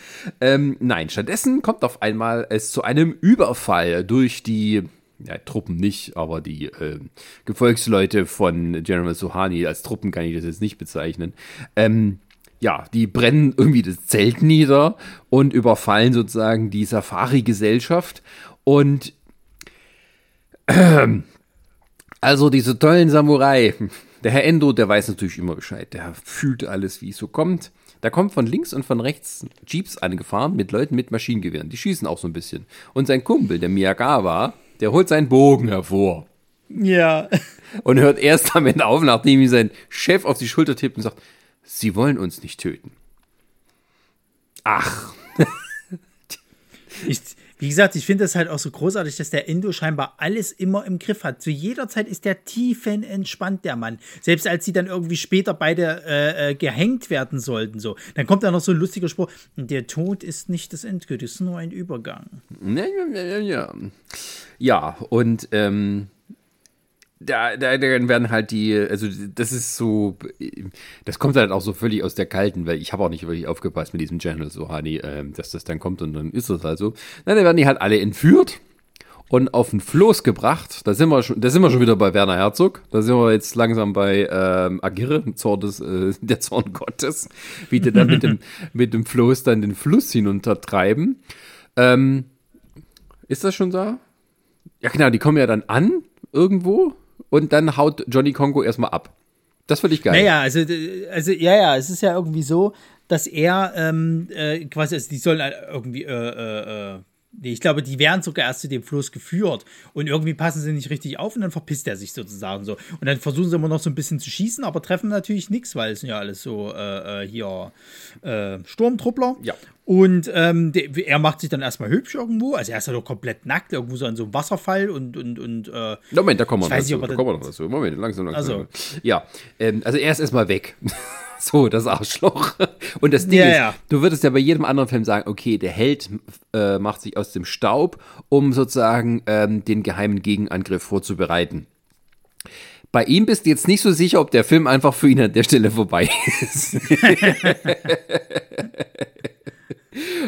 Ähm, nein, stattdessen kommt auf einmal es zu einem Überfall durch die ja, Truppen nicht, aber die äh, Gefolgsleute von General Sohani, als Truppen kann ich das jetzt nicht bezeichnen, ähm, ja, die brennen irgendwie das Zelt nieder und überfallen sozusagen die Safari-Gesellschaft. Und äh, also diese tollen Samurai, der Herr Endo, der weiß natürlich immer Bescheid, der fühlt alles, wie es so kommt. Da kommt von links und von rechts Jeeps angefahren mit Leuten mit Maschinengewehren. Die schießen auch so ein bisschen. Und sein Kumpel, der Miyagawa, der holt seinen Bogen hervor. Ja. Und hört erst damit auf, nachdem ihm sein Chef auf die Schulter tippt und sagt, Sie wollen uns nicht töten. Ach. ich, wie gesagt, ich finde das halt auch so großartig, dass der Indo scheinbar alles immer im Griff hat. Zu jeder Zeit ist der tiefenentspannt, der Mann. Selbst als sie dann irgendwie später beide äh, äh, gehängt werden sollten, so. Dann kommt da noch so ein lustiger Spruch: Der Tod ist nicht das Endgültige, es ist nur ein Übergang. Ja, ja, ja, ja. Ja, und ähm, da, da, dann werden halt die, also das ist so, das kommt halt auch so völlig aus der Kalten, weil ich habe auch nicht wirklich aufgepasst mit diesem Channel so, Hani, äh, dass das dann kommt und dann ist es halt so. Dann werden die halt alle entführt und auf den Floß gebracht. Da sind wir schon, da sind wir schon wieder bei Werner Herzog. Da sind wir jetzt langsam bei ähm, Agirre, Zorn des, äh, der Zorn Gottes, wie die dann mit dem, mit dem Floß dann den Fluss hinuntertreiben. Ähm, ist das schon da? Ja, genau, die kommen ja dann an irgendwo und dann haut Johnny Congo erstmal ab. Das finde ich geil. Naja, also, also, ja, ja, es ist ja irgendwie so, dass er ähm, äh, quasi, also die sollen halt irgendwie, äh, äh, äh, nee, ich glaube, die werden sogar erst zu dem Fluss geführt und irgendwie passen sie nicht richtig auf und dann verpisst er sich sozusagen so. Und dann versuchen sie immer noch so ein bisschen zu schießen, aber treffen natürlich nichts, weil es sind ja alles so äh, äh hier Sturmtruppler. Ja. Und ähm, der, er macht sich dann erstmal hübsch irgendwo. Also er ist ja doch komplett nackt, irgendwo so an so einem Wasserfall und und und. Äh, Moment, da kommen wir noch nicht, dazu. ob Da kommen wir noch dazu. Moment, langsam, langsam. Also. Ja, ähm, also er ist erstmal weg. so, das Arschloch. Und das Ding Ja, ist, ja. du würdest ja bei jedem anderen Film sagen, okay, der Held äh, macht sich aus dem Staub, um sozusagen ähm, den geheimen Gegenangriff vorzubereiten. Bei ihm bist du jetzt nicht so sicher, ob der Film einfach für ihn an der Stelle vorbei ist.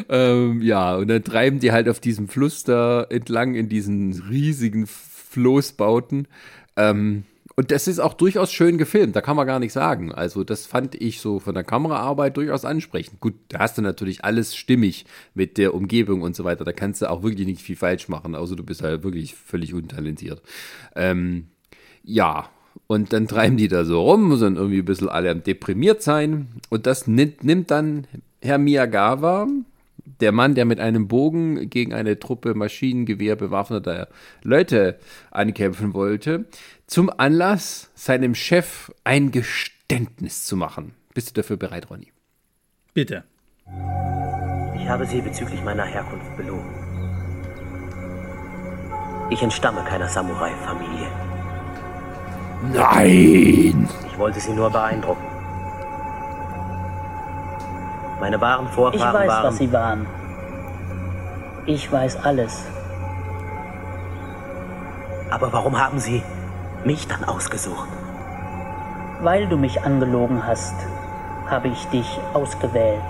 Ähm, ja, und dann treiben die halt auf diesem Fluss da entlang in diesen riesigen Floßbauten. Ähm, und das ist auch durchaus schön gefilmt, da kann man gar nicht sagen. Also, das fand ich so von der Kameraarbeit durchaus ansprechend. Gut, da hast du natürlich alles stimmig mit der Umgebung und so weiter. Da kannst du auch wirklich nicht viel falsch machen, außer du bist halt wirklich völlig untalentiert. Ähm, ja, und dann treiben die da so rum, sind irgendwie ein bisschen alle deprimiert sein. Und das nimmt, nimmt dann Herr Miyagawa, der Mann, der mit einem Bogen gegen eine Truppe Maschinengewehr bewaffneter Leute ankämpfen wollte, zum Anlass, seinem Chef ein Geständnis zu machen. Bist du dafür bereit, Ronny? bitte. Ich habe Sie bezüglich meiner Herkunft belogen. Ich entstamme keiner Samurai-Familie. Nein! Ich wollte Sie nur beeindrucken. Meine wahren Ich Vorfahren weiß, waren... was Sie waren. Ich weiß alles. Aber warum haben Sie mich dann ausgesucht? Weil du mich angelogen hast, habe ich dich ausgewählt.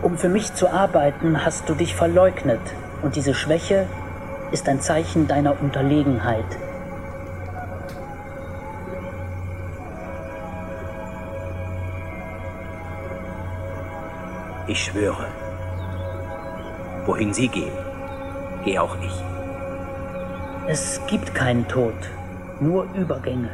Um für mich zu arbeiten, hast du dich verleugnet. Und diese Schwäche ist ein Zeichen deiner Unterlegenheit. Ich schwöre. Wohin Sie gehen, gehe auch ich. Es gibt keinen Tod, nur Übergänge.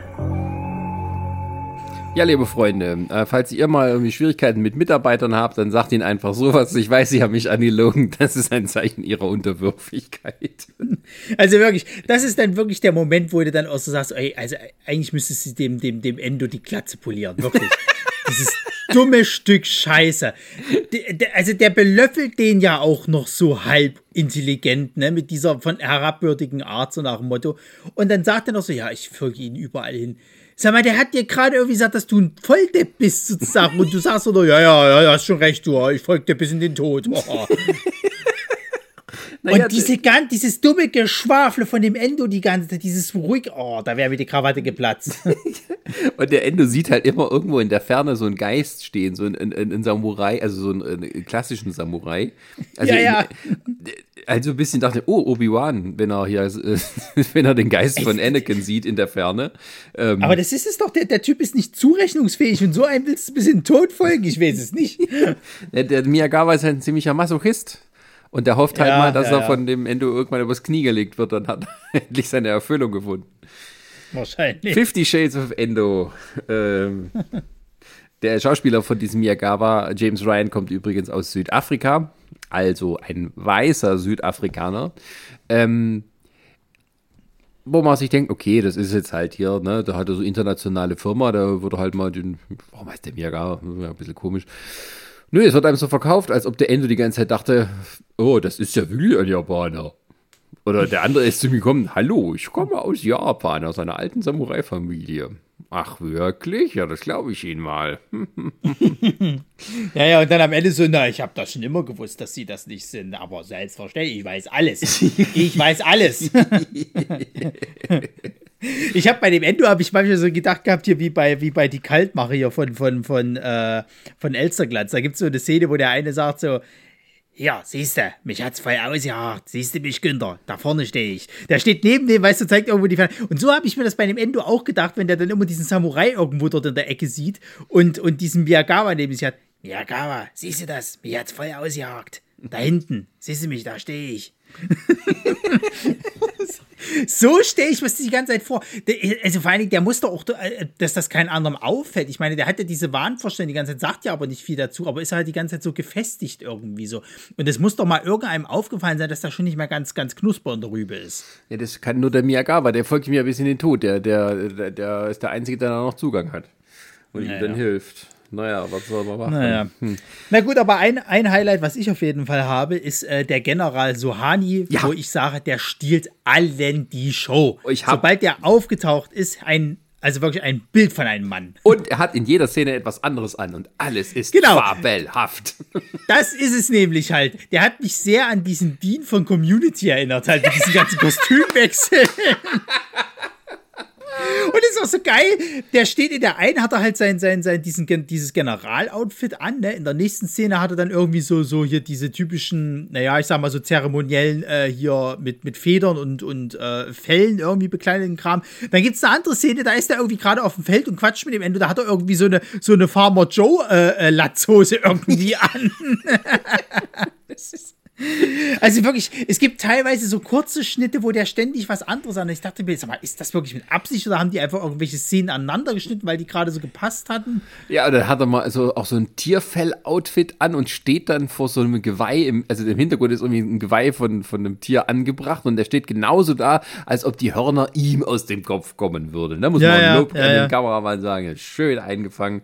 Ja, liebe Freunde, äh, falls ihr mal irgendwie Schwierigkeiten mit Mitarbeitern habt, dann sagt ihnen einfach sowas. Ich weiß, sie haben mich angelogen. Das ist ein Zeichen ihrer Unterwürfigkeit. Also wirklich, das ist dann wirklich der Moment, wo du dann auch so sagst, ey, also eigentlich müsstest du dem, dem, dem Endo die Glatze polieren. Wirklich. Dieses dumme Stück Scheiße. Also der belöffelt den ja auch noch so halb intelligent, ne, mit dieser von herabwürdigen Art, so nach dem Motto. Und dann sagt er noch so, ja, ich folge ihn überall hin. Sag mal, der hat dir gerade irgendwie gesagt, dass du ein Volldepp bist, sozusagen. Und du sagst so, ja, ja, ja, hast schon recht, du, ich folge dir bis in den Tod. Oh. Naja, Und diese gan dieses dumme Geschwafle von dem Endo die ganze Zeit, dieses ruhig, oh, da wäre mir die Krawatte geplatzt. Und der Endo sieht halt immer irgendwo in der Ferne so einen Geist stehen, so ein, ein, ein Samurai, also so einen, einen klassischen Samurai. Also, Ja, ja. Also ein bisschen dachte, oh, Obi-Wan, wenn er hier, wenn er den Geist von Anakin sieht in der Ferne. Ähm, Aber das ist es doch, der, der Typ ist nicht zurechnungsfähig und so einem willst du bis in den Tod folgen, ich weiß es nicht. der, der Miyagawa ist halt ein ziemlicher Masochist. Und der hofft halt Ja, mal, dass ja, er ja. von dem Endo irgendwann übers Knie gelegt wird und hat endlich seine Erfüllung gefunden. Wahrscheinlich. Fifty Shades of Endo. Ähm, der Schauspieler von diesem Miyagawa, James Ryan, kommt übrigens aus Südafrika, also ein weißer Südafrikaner. Ähm, wo man sich denkt, okay, das ist jetzt halt hier, ne, da hat er so internationale Firma, da würde halt mal den, warum heißt der Miyagawa? Ja, ein bisschen komisch. Nö, es wird einem so verkauft, als ob der Endo die ganze Zeit dachte, oh, das ist ja wirklich ein Japaner. Oder der andere ist zu mir gekommen, hallo, ich komme aus Japan, aus einer alten Samurai-Familie. Ach, wirklich? Ja, das glaube ich Ihnen mal. Ja, ja, und dann am Ende so, na, ich habe das schon immer gewusst, dass sie das nicht sind, aber selbstverständlich, ich weiß alles. Ich weiß alles. ich habe bei dem Endo, habe ich manchmal so gedacht gehabt, hier wie bei, wie bei die Kaltmacher hier von, von, von, äh, von Elsterglanz. Da gibt es so eine Szene, wo der eine sagt so, Ja, siehst du, mich hat's voll ausgehakt. Siehst du mich, Günther? Da vorne stehe ich. Der steht neben dem, weißt du, zeigt irgendwo die Ferne. Und so habe ich mir das bei dem Endo auch gedacht, wenn der dann immer diesen Samurai irgendwo dort in der Ecke sieht und, und diesen Miyagawa neben sich hat. Miyagawa, siehst du das? Mich hat's voll ausgehakt. Da hinten, siehst du mich, da stehe ich. So stelle ich mir das die ganze Zeit vor. Also vor allen Dingen, der muss doch auch, äh, dass das kein anderem auffällt. Ich meine, der hat ja diese Wahnvorstellung die ganze Zeit, sagt ja aber nicht viel dazu, aber ist halt die ganze Zeit so gefestigt irgendwie so. Und es muss doch mal irgendeinem aufgefallen sein, dass da schon nicht mehr ganz, ganz knusper in der Rübe ist. Ja, das kann nur der Miyagawa, der folgt mir ein bisschen den Tod. Der, der, der, der ist der Einzige, der da noch Zugang hat und ja, ihm dann ja. hilft. Naja, was soll man machen? Naja. Hm. Na gut, aber ein, ein Highlight, was ich auf jeden Fall habe, ist äh, der General Sohani, ja. wo ich sage, der stiehlt allen die Show. Sobald der aufgetaucht ist, ein also wirklich ein Bild von einem Mann. Und er hat in jeder Szene etwas anderes an und alles ist genau. fabelhaft. Das ist es nämlich halt. Der hat mich sehr an diesen Dean von Community erinnert, halt mit diesen ganzen Kostümwechseln. Und ist auch so geil. Der steht in der einen, hat er halt sein, sein, sein, diesen, dieses General-Outfit an, ne? In der nächsten Szene hat er dann irgendwie so, so hier diese typischen, naja, ich sag mal so zeremoniellen, äh, hier mit, mit Federn und, und äh, Fellen irgendwie bekleideten Kram. Dann gibt's eine andere Szene, da ist er irgendwie gerade auf dem Feld und quatscht mit dem Ende. Da hat er irgendwie so eine, so eine Farmer Joe-Latzhose äh, äh irgendwie an. das ist also wirklich, es gibt teilweise so kurze Schnitte, wo der ständig was anderes an. Ich dachte mir, sag mal, ist das wirklich mit Absicht oder haben die einfach irgendwelche Szenen aneinander geschnitten, weil die gerade so gepasst hatten? Ja, dann hat er mal so auch so ein Tierfell-Outfit an und steht dann vor so einem Geweih, im, also im Hintergrund ist irgendwie ein Geweih von, von einem Tier angebracht und der steht genauso da, als ob die Hörner ihm aus dem Kopf kommen würden. Da muss ja, man ja, Lob ja, an den Kameramann sagen. Schön eingefangen.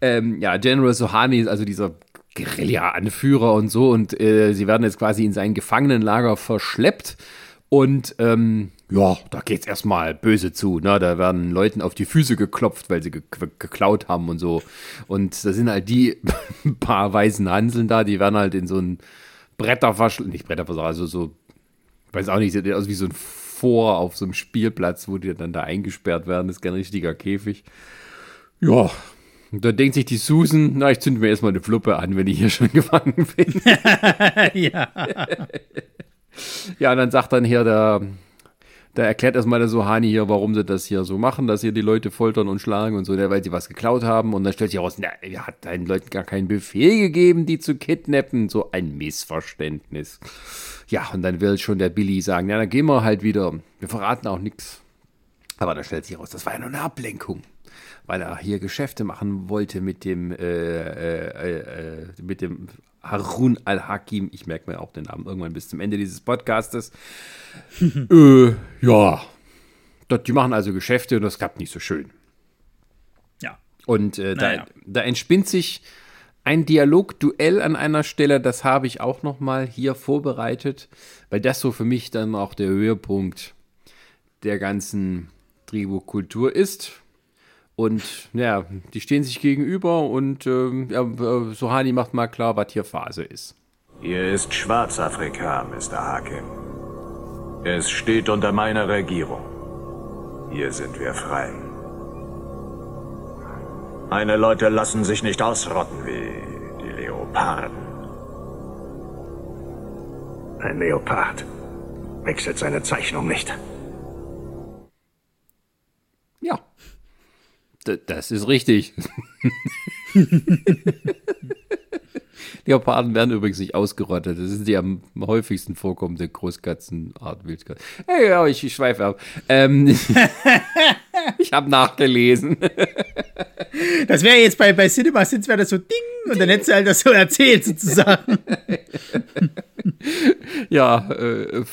Ähm, ja, General Sohani, also dieser Guerilla-Anführer und so. Und äh, sie werden jetzt quasi in sein Gefangenenlager verschleppt. Und ähm, ja, da geht's erstmal böse zu. Ne? Da werden Leuten auf die Füße geklopft, weil sie ge geklaut haben und so. Und da sind halt die paar weißen Hanseln da, die werden halt in so ein Bretterverschluss, nicht Bretterverschluss, also so, weiß auch nicht, sieht aus wie so ein Vor auf so einem Spielplatz, wo die dann da eingesperrt werden. Das ist kein richtiger Käfig. Ja, und da denkt sich die Susan, na, ich zünde mir erstmal eine Fluppe an, wenn ich hier schon gefangen bin. ja. ja, und dann sagt dann hier der, da erklärt erstmal der Sohani hier, warum sie das hier so machen, dass hier die Leute foltern und schlagen und so, weil sie was geklaut haben. Und dann stellt sich heraus, na, er hat deinen Leuten gar keinen Befehl gegeben, die zu kidnappen. So ein Missverständnis. Ja, und dann will schon der Billy sagen, ja, dann gehen wir halt wieder. Wir verraten auch nichts. Aber dann stellt sich heraus, das war ja nur eine Ablenkung weil er hier Geschäfte machen wollte mit dem, äh, äh, äh, mit dem Harun al-Hakim. Ich merke mir auch den Namen irgendwann bis zum Ende dieses Podcastes. Äh, ja, dort, die machen also Geschäfte und das klappt nicht so schön. Ja. Und äh, naja. da, da entspinnt sich ein Dialogduell an einer Stelle, das habe ich auch noch mal hier vorbereitet, weil das so für mich dann auch der Höhepunkt der ganzen Drehbuchkultur ist. Und ja, die stehen sich gegenüber und ähm, äh, Sohani macht mal klar, was hier Phase ist. Hier ist Schwarzafrika, Mr. Hakim. Es steht unter meiner Regierung. Hier sind wir frei. Meine Leute lassen sich nicht ausrotten wie die Leoparden. Ein Leopard wechselt seine Zeichnung nicht. Das ist richtig. Leoparden werden übrigens nicht ausgerottet. Das sind die am häufigsten vorkommende Großkatzenart, Wildkatzen. Hey, ja, ich, ich schweife ab. Ähm, ich habe nachgelesen. Das wäre jetzt bei, bei Cinema Sins wäre das so Ding und dann hättest du halt das so erzählt sozusagen. ja, äh,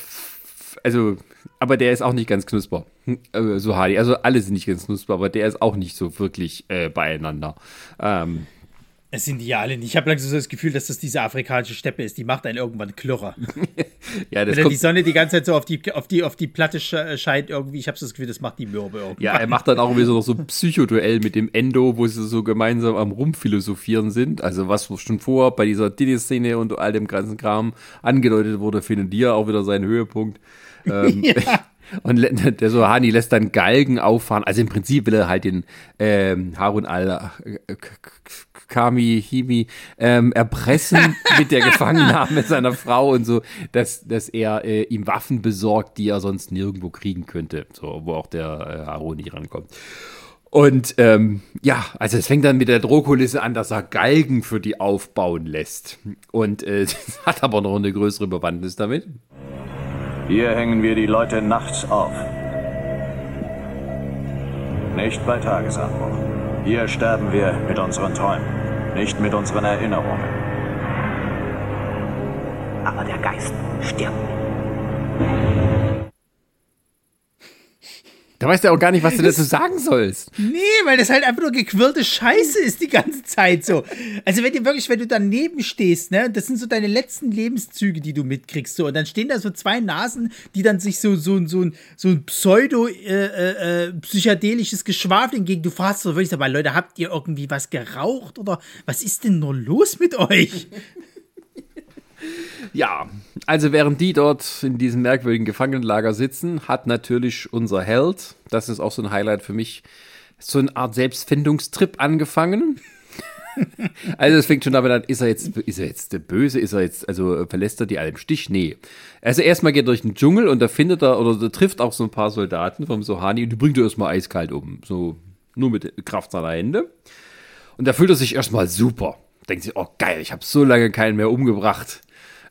also aber der ist auch nicht ganz knusper. Hm, äh, so Hardy. Also alle sind nicht ganz knusper, aber der ist auch nicht so wirklich äh, beieinander. Ähm, es sind die ja alle nicht. Ich habe langsam so das Gefühl, dass das diese afrikanische Steppe ist. Die macht einen irgendwann Klirrer. ja, das Wenn dann die Sonne die ganze Zeit so auf die, auf die, auf die Platte scheint, irgendwie, ich habe so das Gefühl, das macht die Mürbe irgendwie. Ja, er macht dann auch irgendwie so noch so ein Psychoduell mit dem Endo, wo sie so gemeinsam am Rumphilosophieren sind. Also was schon vorher bei dieser Diddy-Szene und all dem ganzen Kram angedeutet wurde, findet hier auch wieder seinen Höhepunkt. Ähm, ja. Und der Sohani lässt dann Galgen auffahren. Also im Prinzip will er halt den ähm, Harun al-Kami Himi ähm, erpressen mit der Gefangennahme seiner Frau und so, dass, dass er äh, ihm Waffen besorgt, die er sonst nirgendwo kriegen könnte. So, wo auch der äh, Harun nicht rankommt. Und ähm, ja, also es fängt dann mit der Drohkulisse an, dass er Galgen für die aufbauen lässt. Und äh, das hat aber noch eine größere Bewandtnis damit. Hier hängen wir die Leute nachts auf. Nicht bei Tagesanbruch. Hier sterben wir mit unseren Träumen, nicht mit unseren Erinnerungen. Aber der Geist stirbt. Da weißt du auch gar nicht, was du dazu sagen sollst. Nee, weil das halt einfach nur gequirlte Scheiße ist die ganze Zeit so. Also wenn du wirklich, wenn du daneben stehst, ne, das sind so deine letzten Lebenszüge, die du mitkriegst, so, und dann stehen da so zwei Nasen, die dann sich so, so, so, ein- so ein pseudo äh, äh, psychedelisches Geschwafel entgegen. Du fragst so wirklich, aber Leute, habt ihr irgendwie was geraucht oder was ist denn nur los mit euch? Ja, also während die dort in diesem merkwürdigen Gefangenenlager sitzen, hat natürlich unser Held, das ist auch so ein Highlight für mich, so eine Art Selbstfindungstrip angefangen. Also es fängt schon damit an, ist er jetzt, ist er jetzt Böse, ist er jetzt, also verlässt er die alle im Stich? Nee. Also erstmal geht er durch den Dschungel und da findet er, oder trifft auch so ein paar Soldaten vom Sohani und die bringt er erstmal eiskalt um. So, nur mit Kraft seiner Hände. Und da fühlt er sich erstmal super. Denkt sich, oh geil, ich habe so lange keinen mehr umgebracht.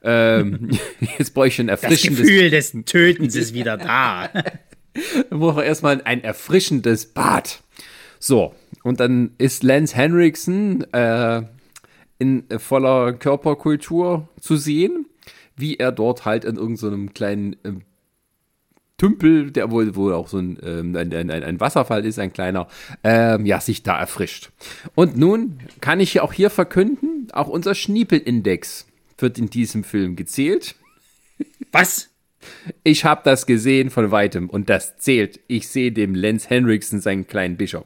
Ähm, jetzt brauche ich ein Das erfrischendes Gefühl des Tötens ist wieder da. dann braucht er erstmal ein erfrischendes Bad. So, und dann ist Lance Henriksen äh, in voller Körperkultur zu sehen, wie er dort halt in irgendeinem kleinen ähm, Tümpel, der wohl, wohl auch so ein, ähm, ein, ein, ein ein Wasserfall ist, ein kleiner, ähm, ja, sich da erfrischt. Und nun kann ich auch hier verkünden, auch unser Schniepelindex wird in diesem Film gezählt. Was? Ich habe das gesehen von weitem und das zählt. Ich sehe dem Lance Henriksen seinen kleinen Bischof.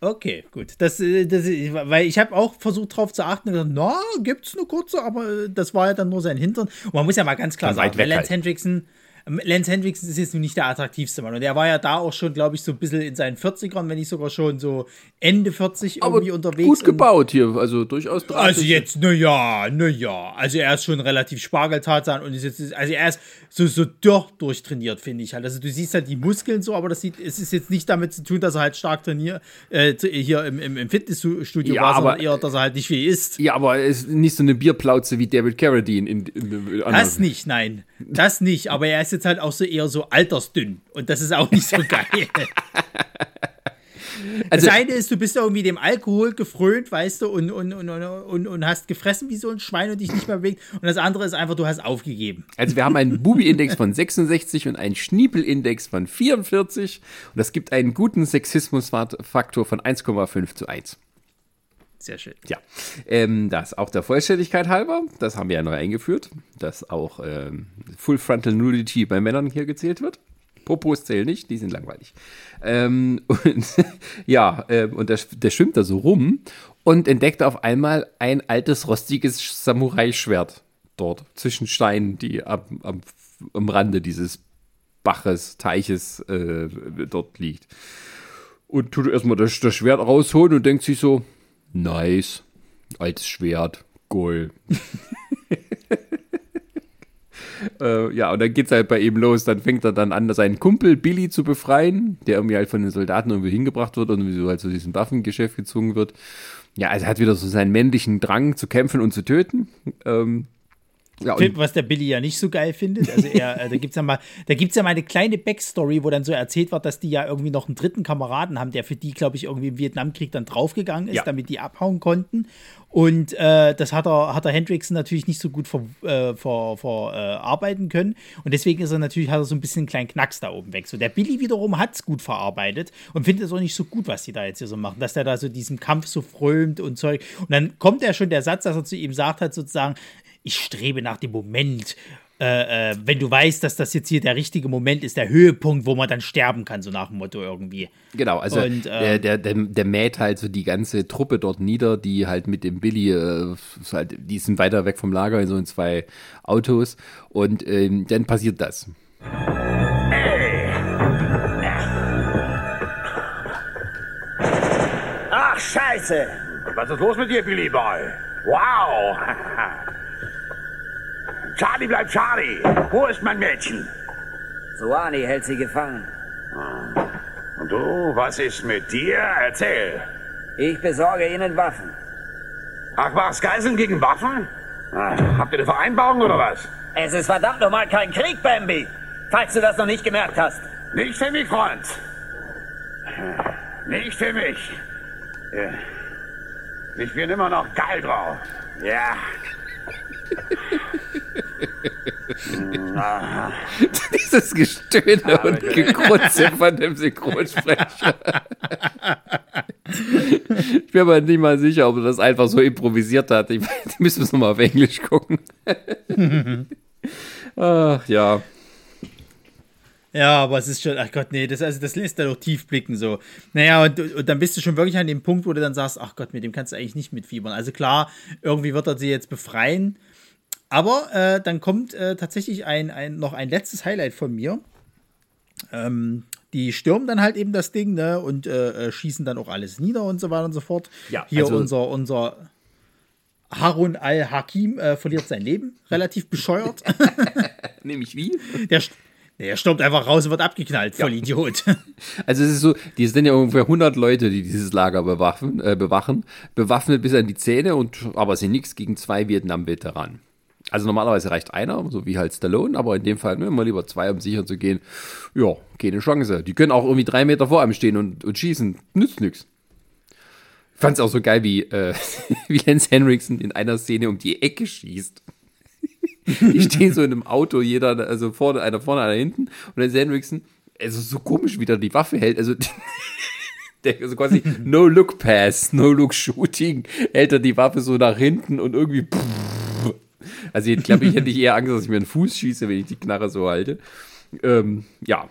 Okay, gut. Das, äh, das, weil ich habe auch versucht drauf zu achten und gesagt, na, gibt's eine kurze, aber das war ja dann nur sein Hintern. Und man muss ja mal ganz klar Von weit sagen, weg Lance halt. Hendrickson, ähm, Lance Hendrickson ist jetzt nun nicht der attraktivste Mann. Und er war ja da auch schon, glaube ich, so ein bisschen in seinen 40ern, wenn nicht sogar schon so Ende 40 irgendwie unterwegs. Gut gebaut hier, also durchaus Also drahtig. jetzt, na ja, na ja. Also er ist schon relativ Spargeltarzan und ist jetzt, also er ist so, so dürr durchtrainiert, finde ich halt. Also du siehst halt die Muskeln so, aber das sieht, es ist jetzt nicht damit zu tun, dass er halt stark trainiert, äh, hier im, im, im Fitnessstudio Ja, war, sondern aber- eher, dass er halt nicht viel isst. Ja, aber es ist nicht so eine Bierplauze wie David Carradine in, in, in Das nicht, nein. Das nicht. Aber er ist jetzt halt auch so eher so altersdünn. Und das ist auch nicht so geil. Also- das eine ist, du bist irgendwie dem Alkohol gefrönt, weißt du, und, und, und, und, und hast gefressen wie so ein Schwein und dich nicht mehr bewegt. Und das andere ist einfach, du hast aufgegeben. Also wir haben einen Bubi-Index von 66 und einen Schniepel-Index von 44 und das gibt einen guten Sexismus-Faktor von 1,5 zu 1. Sehr schön. Ja, ähm, das auch der Vollständigkeit halber, das haben wir ja neu eingeführt, dass auch ähm, Full Frontal Nudity bei Männern hier gezählt wird. Popos zählen nicht, die sind langweilig. Ähm, und ja, ähm, und der, der schwimmt da so rum und entdeckt auf einmal ein altes, rostiges Samurai-Schwert dort zwischen Steinen, die am, am, am Rande dieses Baches, Teiches äh, dort liegt. Und tut erstmal das, das Schwert rausholen und denkt sich so, nice, altes Schwert, cool. äh, ja, und dann geht's halt bei ihm los. Dann fängt er dann an, seinen Kumpel Billy zu befreien, der irgendwie halt von den Soldaten irgendwie hingebracht wird und so halt zu diesem Waffengeschäft gezwungen wird. Ja, also er hat wieder so seinen männlichen Drang zu kämpfen und zu töten. Ähm, ja, und was der Billy ja nicht so geil findet. Also er, äh, da gibt's ja mal, da gibt's ja mal eine kleine Backstory, wo dann so erzählt wird, dass die ja irgendwie noch einen dritten Kameraden haben, der für die, glaube ich, irgendwie im Vietnamkrieg dann draufgegangen ist, Ja. damit die abhauen konnten. Und äh, das hat er, hat er Hendrickson natürlich nicht so gut verarbeiten ver, ver, ver, äh, arbeiten können. Und deswegen ist er natürlich, hat er so ein bisschen einen kleinen Knacks da oben weg. So, der Billy wiederum hat's gut verarbeitet und findet es auch nicht so gut, was die da jetzt hier so machen, dass der da so diesem Kampf so frömt und Zeug. Und dann kommt ja schon der Satz, dass er zu ihm sagt hat, sozusagen, ich strebe nach dem Moment. Äh, äh, wenn du weißt, dass das jetzt hier der richtige Moment ist, der Höhepunkt, wo man dann sterben kann, so nach dem Motto irgendwie. Genau, also und, äh, der, ähm, der, der, der, mäht halt so die ganze Truppe dort nieder, die halt mit dem Billy, äh, halt, die sind weiter weg vom Lager, so in zwei Autos und ähm, dann passiert das. Ach, scheiße! Was ist los mit dir, Billy Boy? Wow! Charlie bleibt Charlie. Wo ist mein Mädchen? Suani hält sie gefangen. Und du, was ist mit dir? Erzähl. Ich besorge ihnen Waffen. Ach was, Geiseln gegen Waffen? Ah, habt ihr eine Vereinbarung oder was? Es ist verdammt nochmal kein Krieg, Bambi. Falls du das noch nicht gemerkt hast. Nicht für mich, Freund. Nicht für mich. Ich bin immer noch geil drauf. Ja. Dieses Gestöhne und Gekrutze von dem Synchronsprecher. ich bin aber nicht mal sicher, ob er das einfach so improvisiert hat. Ich, müssen wir es nochmal auf Englisch gucken. Ach ja. Ja, aber es ist schon, ach Gott, nee, das, also das lässt da doch tief blicken so. Naja, und, und dann bist du schon wirklich an dem Punkt, wo du dann sagst, ach Gott, mit dem kannst du eigentlich nicht mitfiebern. Also klar, irgendwie wird er sie jetzt befreien. Aber äh, dann kommt äh, tatsächlich ein, ein, noch ein letztes Highlight von mir. Ähm, die stürmen dann halt eben das Ding, ne, und äh, äh schießen dann auch alles nieder und so weiter und so fort. Ja, Hier also unser, unser Harun al-Hakim äh, verliert sein Leben. Relativ bescheuert. Nämlich wie? Der, der stürmt einfach raus und wird abgeknallt, voll ja. Idiot. Also es ist so, die sind ja ungefähr 100 Leute, die dieses Lager bewachen, äh, bewachen bewaffnet bis an die Zähne und aber sind nichts gegen zwei Vietnam-Veteranen. Also normalerweise reicht einer, so wie halt Stallone, aber in dem Fall ne, immer lieber zwei, um sicher zu gehen. Ja, keine Chance. Die können auch irgendwie drei Meter vor einem stehen und, und schießen. Nützt nichts. Ich fand es auch so geil, wie, äh, wie Lance Henriksen in einer Szene um die Ecke schießt. Die stehen so in einem Auto, jeder, also vorne, einer vorne, einer hinten. Und Lance Henriksen, also so komisch, wie der die Waffe hält. Also der also quasi No-Look-Pass, No-Look-Shooting, hält er die Waffe so nach hinten und irgendwie. Pff, also ich glaube, ich hätte eher Angst, dass ich mir einen Fuß schieße, wenn ich die Knarre so halte. Ähm, ja.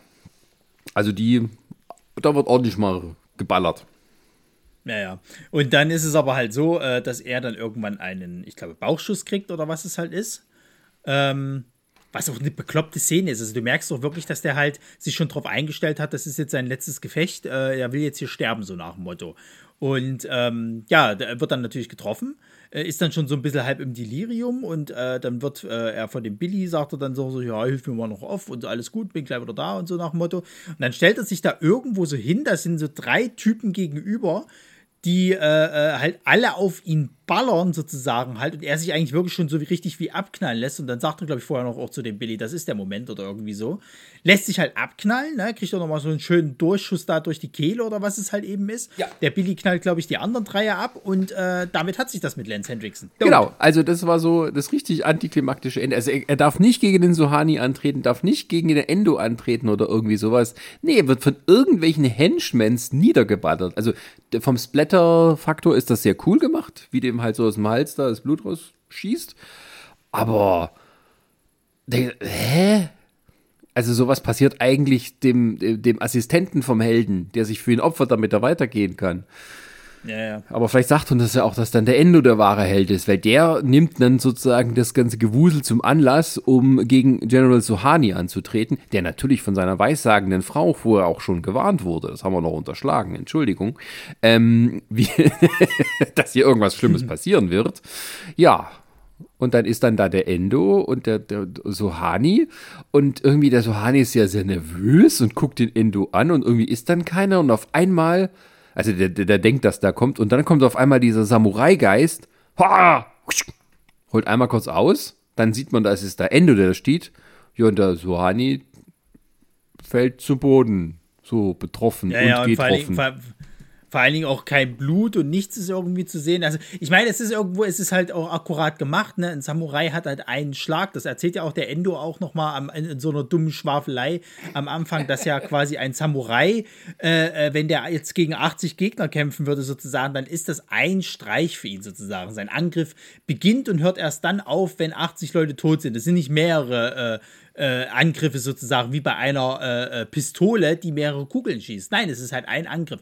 Also die, da wird ordentlich mal geballert. Ja, ja. Und dann ist es aber halt so, äh, dass er dann irgendwann einen, ich glaube, Bauchschuss kriegt oder was es halt ist. Ähm, was auch eine bekloppte Szene ist. Also du merkst doch wirklich, dass der halt sich schon darauf eingestellt hat, das ist jetzt sein letztes Gefecht, äh, er will jetzt hier sterben, so nach dem Motto. Und ähm, ja, der wird dann natürlich getroffen, äh, ist dann schon so ein bisschen halb im Delirium und äh, dann wird äh, er von dem Billy, sagt er dann so, so, ja, hilf mir mal noch auf und alles gut, bin gleich wieder da und so nach dem Motto. Und dann stellt er sich da irgendwo so hin, da sind so drei Typen gegenüber, die äh, äh, halt alle auf ihn ballern sozusagen halt und er sich eigentlich wirklich schon so wie richtig wie abknallen lässt und dann sagt er glaube ich vorher noch auch zu dem Billy, das ist der Moment oder irgendwie so, lässt sich halt abknallen, ne? kriegt auch nochmal so einen schönen Durchschuss da durch die Kehle oder was es halt eben ist. Ja. Der Billy knallt glaube ich die anderen Dreier ab und äh, damit hat sich das mit Lance Hendrickson. Genau, also das war so das richtig antiklimaktische Ende. Also er, er darf nicht gegen den Sohani antreten, darf nicht gegen den Endo antreten oder irgendwie sowas. Nee, er wird von irgendwelchen Henchmans niedergeballert. Also vom Splatter-Faktor ist das sehr cool gemacht, wie dem ihm halt so aus dem Hals da das Blut rausschießt. Aber, hä? Also sowas passiert eigentlich dem, dem Assistenten vom Helden, der sich für ihn opfert, damit er weitergehen kann. Ja, ja. Aber vielleicht sagt uns das ja auch, dass dann der Endo der wahre Held ist, weil der nimmt dann sozusagen das ganze Gewusel zum Anlass, um gegen General Sohani anzutreten, der natürlich von seiner weissagenden Frau vorher auch schon gewarnt wurde. Das haben wir noch unterschlagen, Entschuldigung. Ähm, wie, dass hier irgendwas Schlimmes passieren wird. Ja, und dann ist dann da der Endo und der, der Sohani. Und irgendwie der Sohani ist ja sehr nervös und guckt den Endo an und irgendwie ist dann keiner. Und auf einmal also der, der, der denkt, dass da kommt. Und dann kommt auf einmal dieser Samurai-Geist. Holt einmal kurz aus. Dann sieht man, da ist es der Ende, der da steht. Ja, und der Sohani fällt zu Boden. So betroffen ja, und ja, und getroffen. Vor allem, vor allen Dingen auch kein Blut und nichts ist irgendwie zu sehen. Also, ich meine, es ist irgendwo, es ist halt auch akkurat gemacht. Ne? Ein Samurai hat halt einen Schlag. Das erzählt ja auch der Endo auch nochmal in so einer dummen Schwafelei am Anfang, dass ja quasi ein Samurai, äh, äh wenn der jetzt gegen 80 Gegner kämpfen würde, sozusagen, dann ist das ein Streich für ihn sozusagen. Sein Angriff beginnt und hört erst dann auf, wenn 80 Leute tot sind. Das sind nicht mehrere. Äh, äh, Angriffe sozusagen wie bei einer äh, äh, Pistole, die mehrere Kugeln schießt. Nein, es ist halt ein Angriff.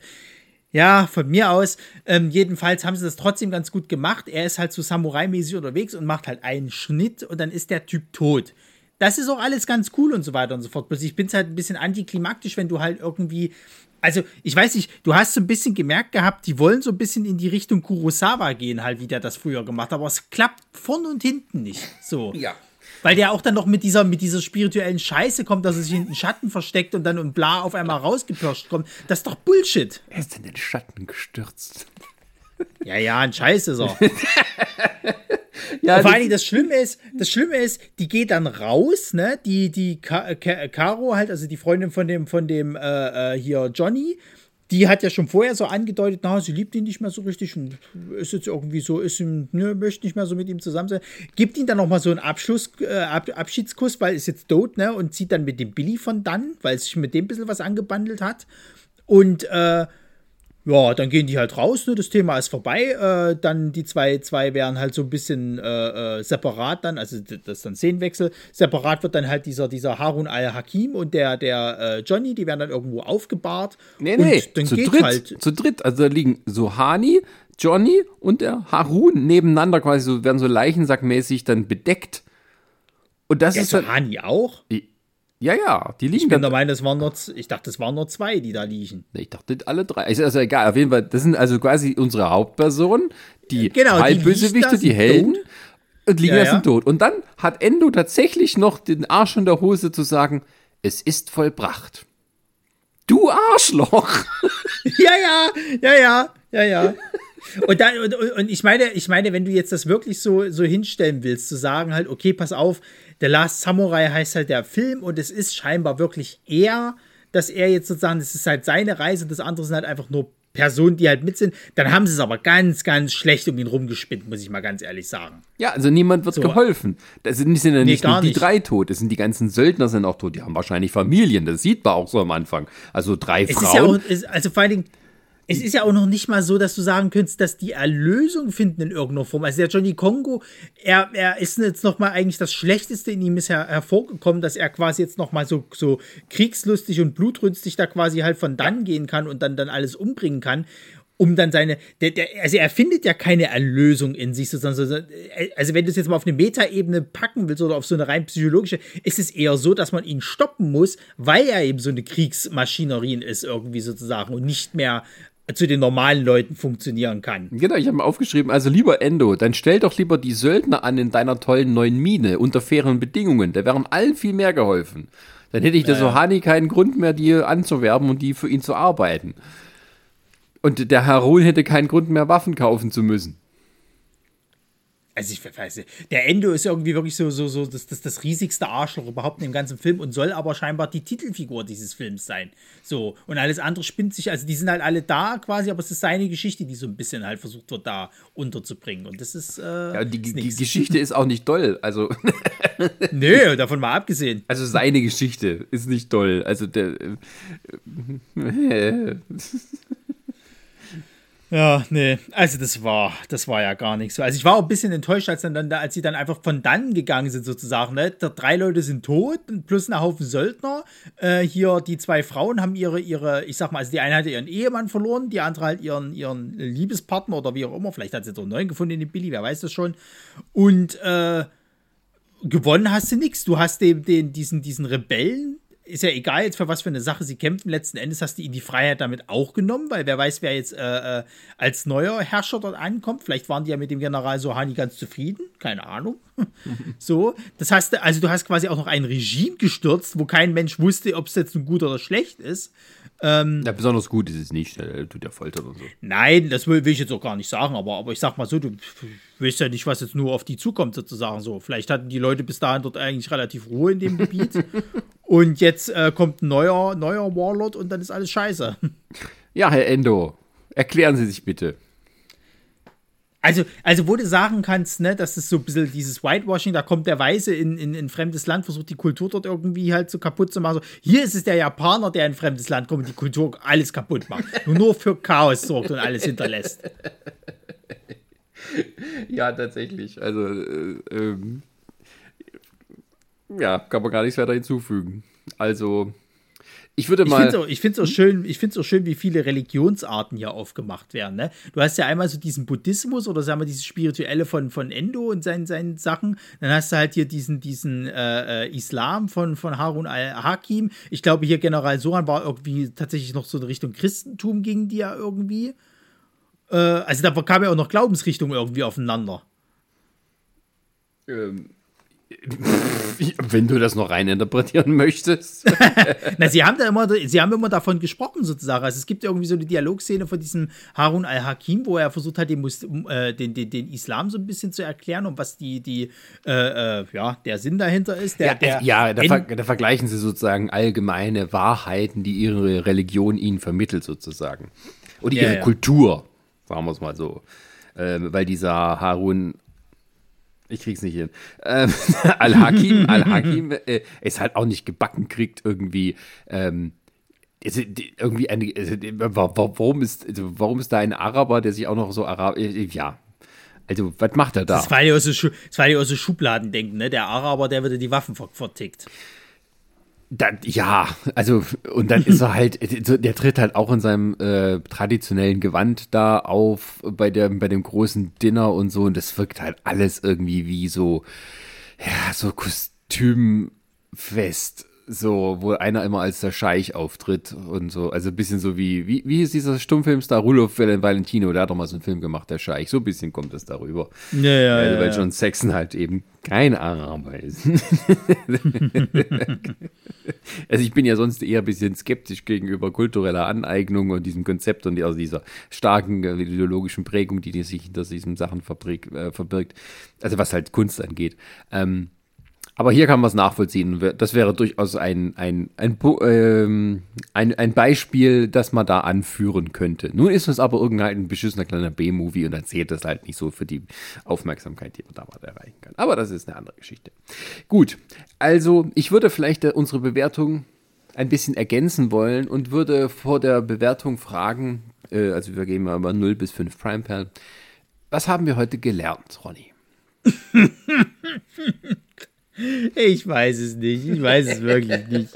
Ja, von mir aus. Ähm, jedenfalls haben sie das trotzdem ganz gut gemacht. Er ist halt so Samurai-mäßig unterwegs und macht halt einen Schnitt und dann ist der Typ tot. das ist auch alles ganz cool und so weiter und so fort. Bloß ich bin es halt ein bisschen antiklimaktisch, wenn du halt irgendwie. Also, ich weiß nicht, du hast so ein bisschen gemerkt gehabt, die wollen so ein bisschen in die Richtung Kurosawa gehen, halt, wie der das früher gemacht hat, aber es klappt vorn und hinten nicht. So. Ja. Weil der auch dann noch mit dieser, mit dieser spirituellen Scheiße kommt, dass er sich in den Schatten versteckt und dann und bla auf einmal rausgepirscht kommt. Das ist doch Bullshit. Er ist in den Schatten gestürzt. Ja, ja, ein Scheiß ist er. ja, vor allem das Schlimme ist, das Schlimme ist, die geht dann raus, ne? Die, die Ka Ka Caro halt, also die Freundin von dem, von dem äh, äh hier Johnny, die hat ja schon vorher so angedeutet, na, sie liebt ihn nicht mehr so richtig und ist jetzt irgendwie so, ist ihm, ne, möchte nicht mehr so mit ihm zusammen sein. Gibt ihn dann nochmal so einen Abschluss, äh, Ab Abschiedskuss, weil ist jetzt tot, ne, und zieht dann mit dem Billy von dann, weil sich mit dem ein bisschen was angebandelt hat. Und, äh, ja, dann gehen die halt raus, ne? das Thema ist vorbei. Äh, dann die zwei, zwei wären halt so ein bisschen äh, äh, separat dann, also das ist dann Szenenwechsel. Separat wird dann halt dieser, dieser Harun al-Hakim und der, der äh, Johnny, die werden dann irgendwo aufgebahrt. Nee, nee, dann zu geht dritt, halt. Zu dritt, also da liegen Sohani, Johnny und der Harun nebeneinander quasi, so werden so leichensackmäßig dann bedeckt. Und das der ist. Sohani auch? Ja, ja, die liegen. Ich bin der Meinung, das waren nur, ich dachte, es waren nur zwei, die da liegen. Ich dachte, alle drei. Ist also egal, auf jeden Fall, das sind also quasi unsere Hauptpersonen, die genau, Halbbösewichte, die, die Helden. Tot. Und liegen ja, ja. tot. Und dann hat Endo tatsächlich noch den Arsch in der Hose zu sagen, es ist vollbracht. Du Arschloch! ja, ja, ja, ja, ja, ja. Und, dann, und, und ich meine, ich meine, wenn du jetzt das wirklich so, so hinstellen willst, zu sagen halt, okay, pass auf, The Last Samurai heißt halt der Film und es ist scheinbar wirklich er, dass er jetzt sozusagen, das ist halt seine Reise, das andere sind halt einfach nur Personen, die halt mit sind. Dann haben sie es aber ganz, ganz schlecht um ihn rumgespinnt, muss ich mal ganz ehrlich sagen. Ja, also niemand wird so. geholfen. Das sind, sind ja nicht nee, nur die nicht. drei tot, es sind die ganzen Söldner sind auch tot. Die haben wahrscheinlich Familien, das sieht man auch so am Anfang. Also drei es Frauen. Ist ja auch, also vor allen Dingen, es ist ja auch noch nicht mal so, dass du sagen könntest, dass die Erlösung finden in irgendeiner Form. Also der Johnny Kongo, er, er ist jetzt noch mal eigentlich das Schlechteste in ihm ist her hervorgekommen, dass er quasi jetzt noch mal so, so kriegslustig und blutrünstig da quasi halt von dann gehen kann und dann, dann alles umbringen kann um dann seine, der, der, also er findet ja keine Erlösung in sich, sozusagen. Also wenn du es jetzt mal auf eine Metaebene packen willst oder auf so eine rein psychologische, ist es eher so, dass man ihn stoppen muss, weil er eben so eine Kriegsmaschinerie ist irgendwie sozusagen und nicht mehr zu den normalen Leuten funktionieren kann. Genau, ich habe mir aufgeschrieben, also lieber Endo, dann stell doch lieber die Söldner an in deiner tollen neuen Mine unter fairen Bedingungen. Da wären allen viel mehr geholfen. Dann hätte ich der. Sohani keinen Grund mehr, die anzuwerben und die für ihn zu arbeiten. Und der Harun hätte keinen Grund mehr, Waffen kaufen zu müssen also ich weiß nicht, der Endo ist irgendwie wirklich so, so, so das, das, das riesigste Arschloch überhaupt in dem ganzen Film und soll aber scheinbar die Titelfigur dieses Films sein. So, und alles andere spinnt sich, also die sind halt alle da quasi, aber es ist seine Geschichte, die so ein bisschen halt versucht wird, da unterzubringen. Und das ist. Äh, ja, die, die Geschichte ist auch nicht doll, also. Nö, davon mal abgesehen. Also seine Geschichte ist nicht toll. Also der. Äh, ja, nee, also das war, das war ja gar nichts. Also ich war auch ein bisschen enttäuscht, als, dann, als sie dann einfach von dann gegangen sind, sozusagen. Ne? Drei Leute sind tot, plus ein Haufen Söldner. Äh, hier die zwei Frauen haben ihre, ihre, ich sag mal, also die eine hatte ihren Ehemann verloren, die andere halt ihren, ihren Liebespartner oder wie auch immer. Vielleicht hat sie auch einen neuen gefunden in den Billy, wer weiß das schon. Und äh, gewonnen hast du nichts. Du hast den, den, diesen, diesen Rebellen ist ja egal jetzt für was für eine Sache sie kämpfen. Letzten Endes hast du ihnen die Freiheit damit auch genommen, weil wer weiß, wer jetzt äh, äh, als neuer Herrscher dort ankommt. Vielleicht waren die ja mit dem General Sohani ganz zufrieden. Keine Ahnung. so, das heißt, also du hast quasi auch noch ein Regime gestürzt, wo kein Mensch wusste, ob es jetzt gut oder schlecht ist. Ähm, ja, besonders gut ist es nicht, er tut ja foltern und so. Nein, das will, will, ich jetzt auch gar nicht sagen, aber, aber ich sag mal so, du weißt ja nicht, was jetzt nur auf die zukommt, sozusagen so. Vielleicht hatten die Leute bis dahin dort eigentlich relativ Ruhe in dem Gebiet. und jetzt äh, kommt ein neuer, neuer Warlord und dann ist alles scheiße. Ja, Herr Endo, erklären Sie sich bitte. Also, also, wo du sagen kannst, ne, das ist so ein bisschen dieses Whitewashing, da kommt der Weiße in, in, in ein fremdes Land, versucht die Kultur dort irgendwie halt so kaputt zu machen. So, hier ist es der Japaner, der in ein fremdes Land kommt und die Kultur alles kaputt macht. und nur für Chaos sorgt und alles hinterlässt. Ja, tatsächlich. Also, äh, ähm, ja, kann man gar nichts weiter hinzufügen. Also, Ich würde mal. Ich finde es auch, schön, ich find's auch schön, wie viele Religionsarten hier aufgemacht werden. Ne? Du hast ja einmal so diesen Buddhismus oder sagen wir dieses Spirituelle von, von Endo und seinen, seinen Sachen. Dann hast du halt hier diesen, diesen äh, äh Islam von, von Harun al-Hakim. Ich glaube, hier General Sohan war irgendwie tatsächlich noch so in Richtung Christentum ging die ja irgendwie. Äh, also da kam ja auch noch Glaubensrichtungen irgendwie aufeinander. Ähm, wenn du das noch rein interpretieren möchtest. Na, sie haben da immer, sie haben immer davon gesprochen, sozusagen. Also es gibt irgendwie so eine Dialogszene von diesem Harun al-Hakim, wo er versucht hat, den, Muslim, äh, den, den, den, Islam so ein bisschen zu erklären und was die, die äh, äh, ja, der Sinn dahinter ist. Der, ja, der, ja da, ver da, vergleichen sie sozusagen allgemeine Wahrheiten, die ihre Religion ihnen vermittelt, sozusagen. Und ihre ja, ja. Kultur, sagen wir es mal so. Äh, weil dieser Harun ich krieg's nicht hin. Ähm, Al-Hakim, Al-Hakim äh, ist halt auch nicht gebacken kriegt irgendwie. Ähm, irgendwie eine, warum ist, also warum ist da ein Araber, der sich auch noch so Arab, äh, ja, also, was macht er da? Das war ja aus so, so Schubladendenken, ne? Der Araber, der würde die Waffen vertickt. Dann, ja, also, und dann ist er halt, der tritt halt auch in seinem äh, traditionellen Gewand da auf bei, der, bei dem großen Dinner und so. Und das wirkt halt alles irgendwie wie so, ja, so Kostümfest so, wo einer immer als der Scheich auftritt und so. Also ein bisschen so wie, wie, wie ist dieser Stummfilmstar Rudolf Valentino, der hat doch mal so einen Film gemacht, der Scheich. So ein bisschen kommt das darüber. Ja, ja, also, weil ja, John Saxon halt eben kein Araber ist. also ich bin ja sonst eher ein bisschen skeptisch gegenüber kultureller Aneignung und diesem Konzept und also dieser starken ideologischen Prägung, die sich hinter diesen Sachen äh, verbirgt. Also was halt Kunst angeht. Ähm, aber hier kann man es nachvollziehen. Das wäre durchaus ein, ein, ein, ähm, ein, ein Beispiel, das man da anführen könnte. Nun ist es aber irgendein beschissener kleiner B-Movie und dann zählt das halt nicht so für die Aufmerksamkeit, die man damals erreichen kann. Aber das ist eine andere Geschichte. Gut, also ich würde vielleicht äh, unsere Bewertung ein bisschen ergänzen wollen und würde vor der Bewertung fragen, äh, also wir gehen mal über 0 bis 5 Prime Perl. Was haben wir heute gelernt, Ronny? Ich weiß es nicht. Ich weiß es wirklich nicht.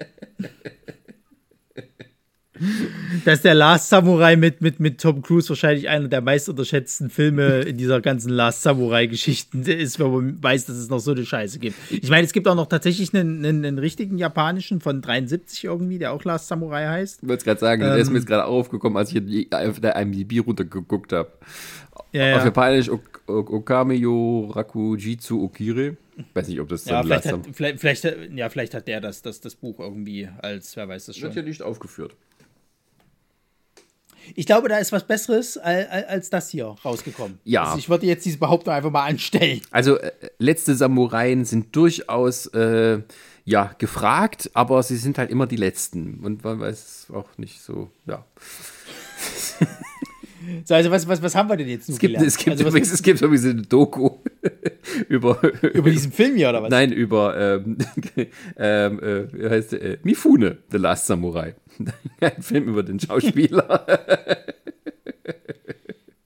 Dass der Last Samurai mit, mit, mit Tom Cruise wahrscheinlich einer der meist unterschätzten Filme in dieser ganzen Last Samurai-Geschichten ist, wenn man weiß, dass es noch so eine Scheiße gibt. Ich meine, es gibt auch noch tatsächlich einen, einen, einen richtigen japanischen von 73 irgendwie, der auch Last Samurai heißt. Ich wollte es gerade sagen, ähm, der ist mir jetzt gerade aufgekommen, als ich auf der IMDb runtergeguckt habe. Ja, ja. Auf Japanisch ok Okameyo Rakujitsu Okire. Weiß nicht, ob das ja, vielleicht hat, vielleicht, vielleicht, ja, vielleicht hat der das, das, das Buch irgendwie als, wer weiß das schon. Wird ja nicht aufgeführt. Ich glaube, da ist was Besseres als, als das hier rausgekommen. Ja. Also ich würde jetzt diese Behauptung einfach mal anstellen. Also, äh, letzte Samuraien sind durchaus äh, ja, gefragt, aber sie sind halt immer die letzten. Und man weiß auch nicht so, ja. So, also was, was, was haben wir denn jetzt es gibt, gelernt? Es gibt, also, übrigens, es gibt sowieso eine Doku über... Über diesen Film hier, oder was? Nein, über, ähm, ähm, äh, heißt? Äh, Mifune, The Last Samurai. Ein Film über den Schauspieler.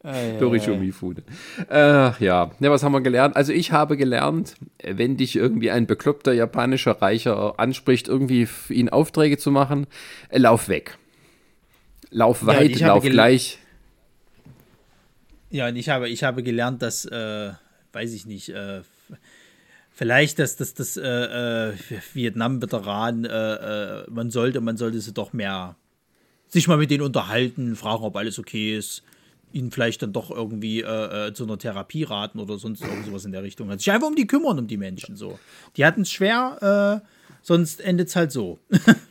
Ah, ja, Mifune. Ach ja. ja, was haben wir gelernt? Also ich habe gelernt, wenn dich irgendwie ein bekloppter japanischer Reicher anspricht, irgendwie für ihn Aufträge zu machen, äh, lauf weg. Lauf weit, ja, lauf gleich. Ja, und ich habe, ich habe gelernt, dass, äh, weiß ich nicht, äh, vielleicht, dass das, äh, äh Vietnam-Veteran, äh, äh, man sollte, man sollte sie doch mehr sich mal mit denen unterhalten, fragen, ob alles okay ist, ihnen vielleicht dann doch irgendwie zu einer Therapie raten oder sonst irgendwas in der Richtung. Also sich einfach um die kümmern, um die Menschen so. Die hatten es schwer, sonst endet es halt so.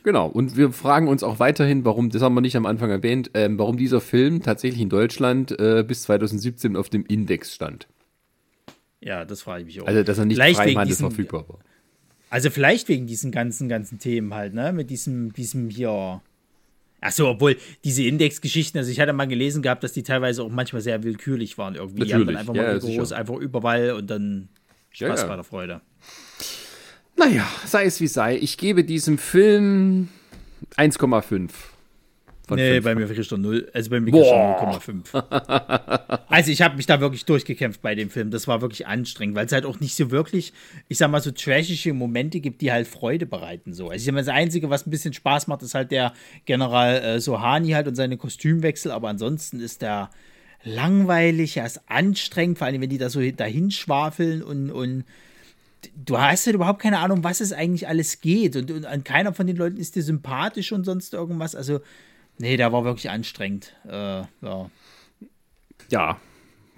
genau, und wir fragen uns auch weiterhin, warum, das haben wir nicht am Anfang erwähnt, ähm, warum dieser Film tatsächlich in Deutschland äh, bis 2017 auf dem Index stand. Ja, das frage ich mich auch. Also, dass er nicht frei verfügbar war. Also, vielleicht wegen diesen ganzen, ganzen Themen halt, ne? Mit diesem, diesem hier. Achso, obwohl diese Indexgeschichten, also ich hatte mal gelesen gehabt, dass die teilweise auch manchmal sehr willkürlich waren irgendwie. Natürlich. Die haben dann einfach mal ja, groß, einfach überall und dann Spaß ja, ja. bei der Freude. Naja, sei es wie sei. Ich gebe diesem Film 1,5. Von nee, 5. bei mir kriegt er 0. Also bei mir er 0,5. also ich habe mich da wirklich durchgekämpft bei dem Film. Das war wirklich anstrengend, weil es halt auch nicht so wirklich, ich sag mal, so trashige Momente gibt, die halt Freude bereiten. So. Also ich sag mal, das Einzige, was ein bisschen Spaß macht, ist halt der General äh, Sohani halt und seine Kostümwechsel, aber ansonsten ist der langweilig, er ist anstrengend, vor allem wenn die da so dahin schwafeln und, und du hast halt überhaupt keine Ahnung, was es eigentlich alles geht und, und an keiner von den Leuten ist dir sympathisch und sonst irgendwas. Also Nee, der war wirklich anstrengend. Äh, ja. ja,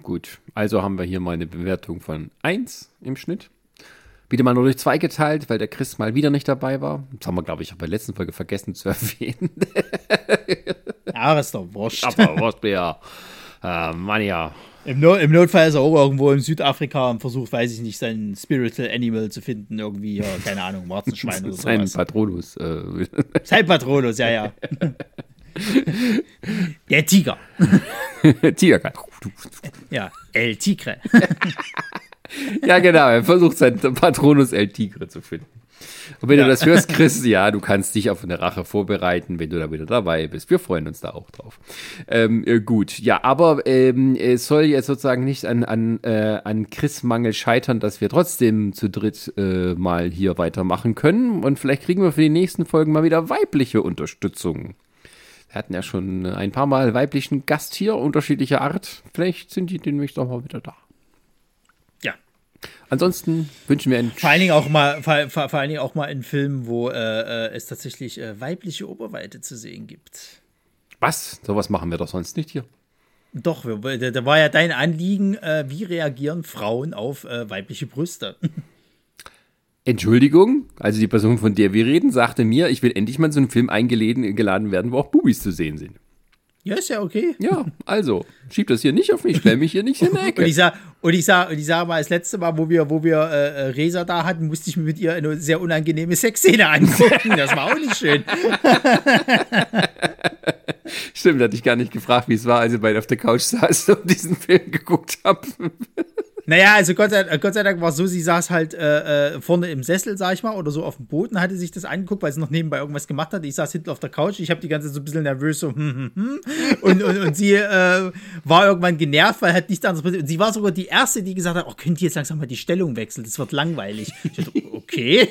gut. Also haben wir hier mal eine Bewertung von 1 im Schnitt. Wieder mal nur durch 2 geteilt, weil der Chris mal wieder nicht dabei war. Das haben wir, glaube ich, auch bei der letzten Folge vergessen zu erwähnen. ja, das ist doch wurscht. Aber wurscht, ja. Äh, Mann, ja. Im, no Im, Notfall ist er auch irgendwo in Südafrika und versucht, weiß ich nicht, sein Spiritual Animal zu finden. Irgendwie, ja, keine Ahnung, Warzenschwein oder so. Sein Patronus. Äh. Sein Patronus, ja, ja. Der Tiger. Tiger. Ja, El Tigre. ja, genau. Er versucht sein Patronus El Tigre zu finden. Und wenn ja. du das hörst, Chris, ja, du kannst dich auf eine Rache vorbereiten, wenn du da wieder dabei bist. Wir freuen uns da auch drauf. Ähm, äh, gut, ja, aber ähm, es soll jetzt sozusagen nicht an, an, äh, an Chris-Mangel scheitern, dass wir trotzdem zu dritt äh, mal hier weitermachen können. Und vielleicht kriegen wir für die nächsten Folgen mal wieder weibliche Unterstützung. Wir hatten ja schon ein paar Mal weiblichen Gast hier, unterschiedlicher Art. Vielleicht sind die demnächst auch mal wieder da. Ansonsten wünschen wir einen. Vor allen Dingen auch mal, vor, vor, vor allen Dingen auch mal einen Film, wo äh, äh, es tatsächlich äh, weibliche Oberweite zu sehen gibt. Was? Sowas machen wir doch sonst nicht hier. Doch, da war ja dein Anliegen, äh, wie reagieren Frauen auf äh, weibliche Brüste? Entschuldigung, also die Person, von der wir reden, sagte mir, ich will endlich mal in so einen Film eingeladen werden, wo auch Bubis zu sehen sind. Ja, ist ja okay. Ja, also, schieb das hier nicht auf mich, stell mich hier nicht in die Ecke. und ich sag, und ich sag, und ich sag mal, das letzte Mal, wo wir, wo wir äh, äh, Resa da hatten, musste ich mir mit ihr eine sehr unangenehme Sexszene angucken. Das war auch nicht schön. Stimmt, hatte ich gar nicht gefragt, wie es war, als ihr beide auf der Couch saß und diesen Film geguckt habt. Naja, also Gott sei, Gott sei Dank war es so, sie saß halt äh, äh, vorne im Sessel, sag ich mal, oder so auf dem Boden, hatte sich das angeguckt, weil sie noch nebenbei irgendwas gemacht hat. Ich saß hinten auf der Couch, ich habe die ganze Zeit so ein bisschen nervös so, hm, hm, hm. Und, und, und sie äh, war irgendwann genervt, weil halt nichts anderes passiert. Und sie war sogar die Erste, die gesagt hat, oh, könnt ihr jetzt langsam mal die Stellung wechseln, das wird langweilig. Ich dachte, okay.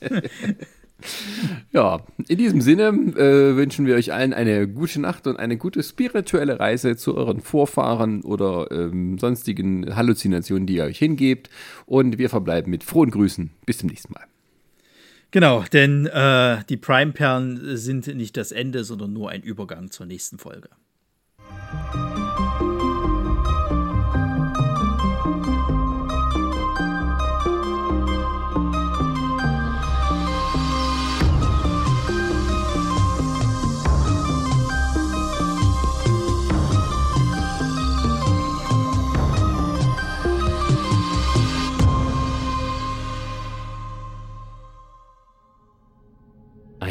Ja, in diesem Sinne äh, wünschen wir euch allen eine gute Nacht und eine gute spirituelle Reise zu euren Vorfahren oder ähm, sonstigen Halluzinationen, die ihr euch hingebt. Und wir verbleiben mit frohen Grüßen. Bis zum nächsten Mal. Genau, denn äh, die Prime-Perlen sind nicht das Ende, sondern nur ein Übergang zur nächsten Folge.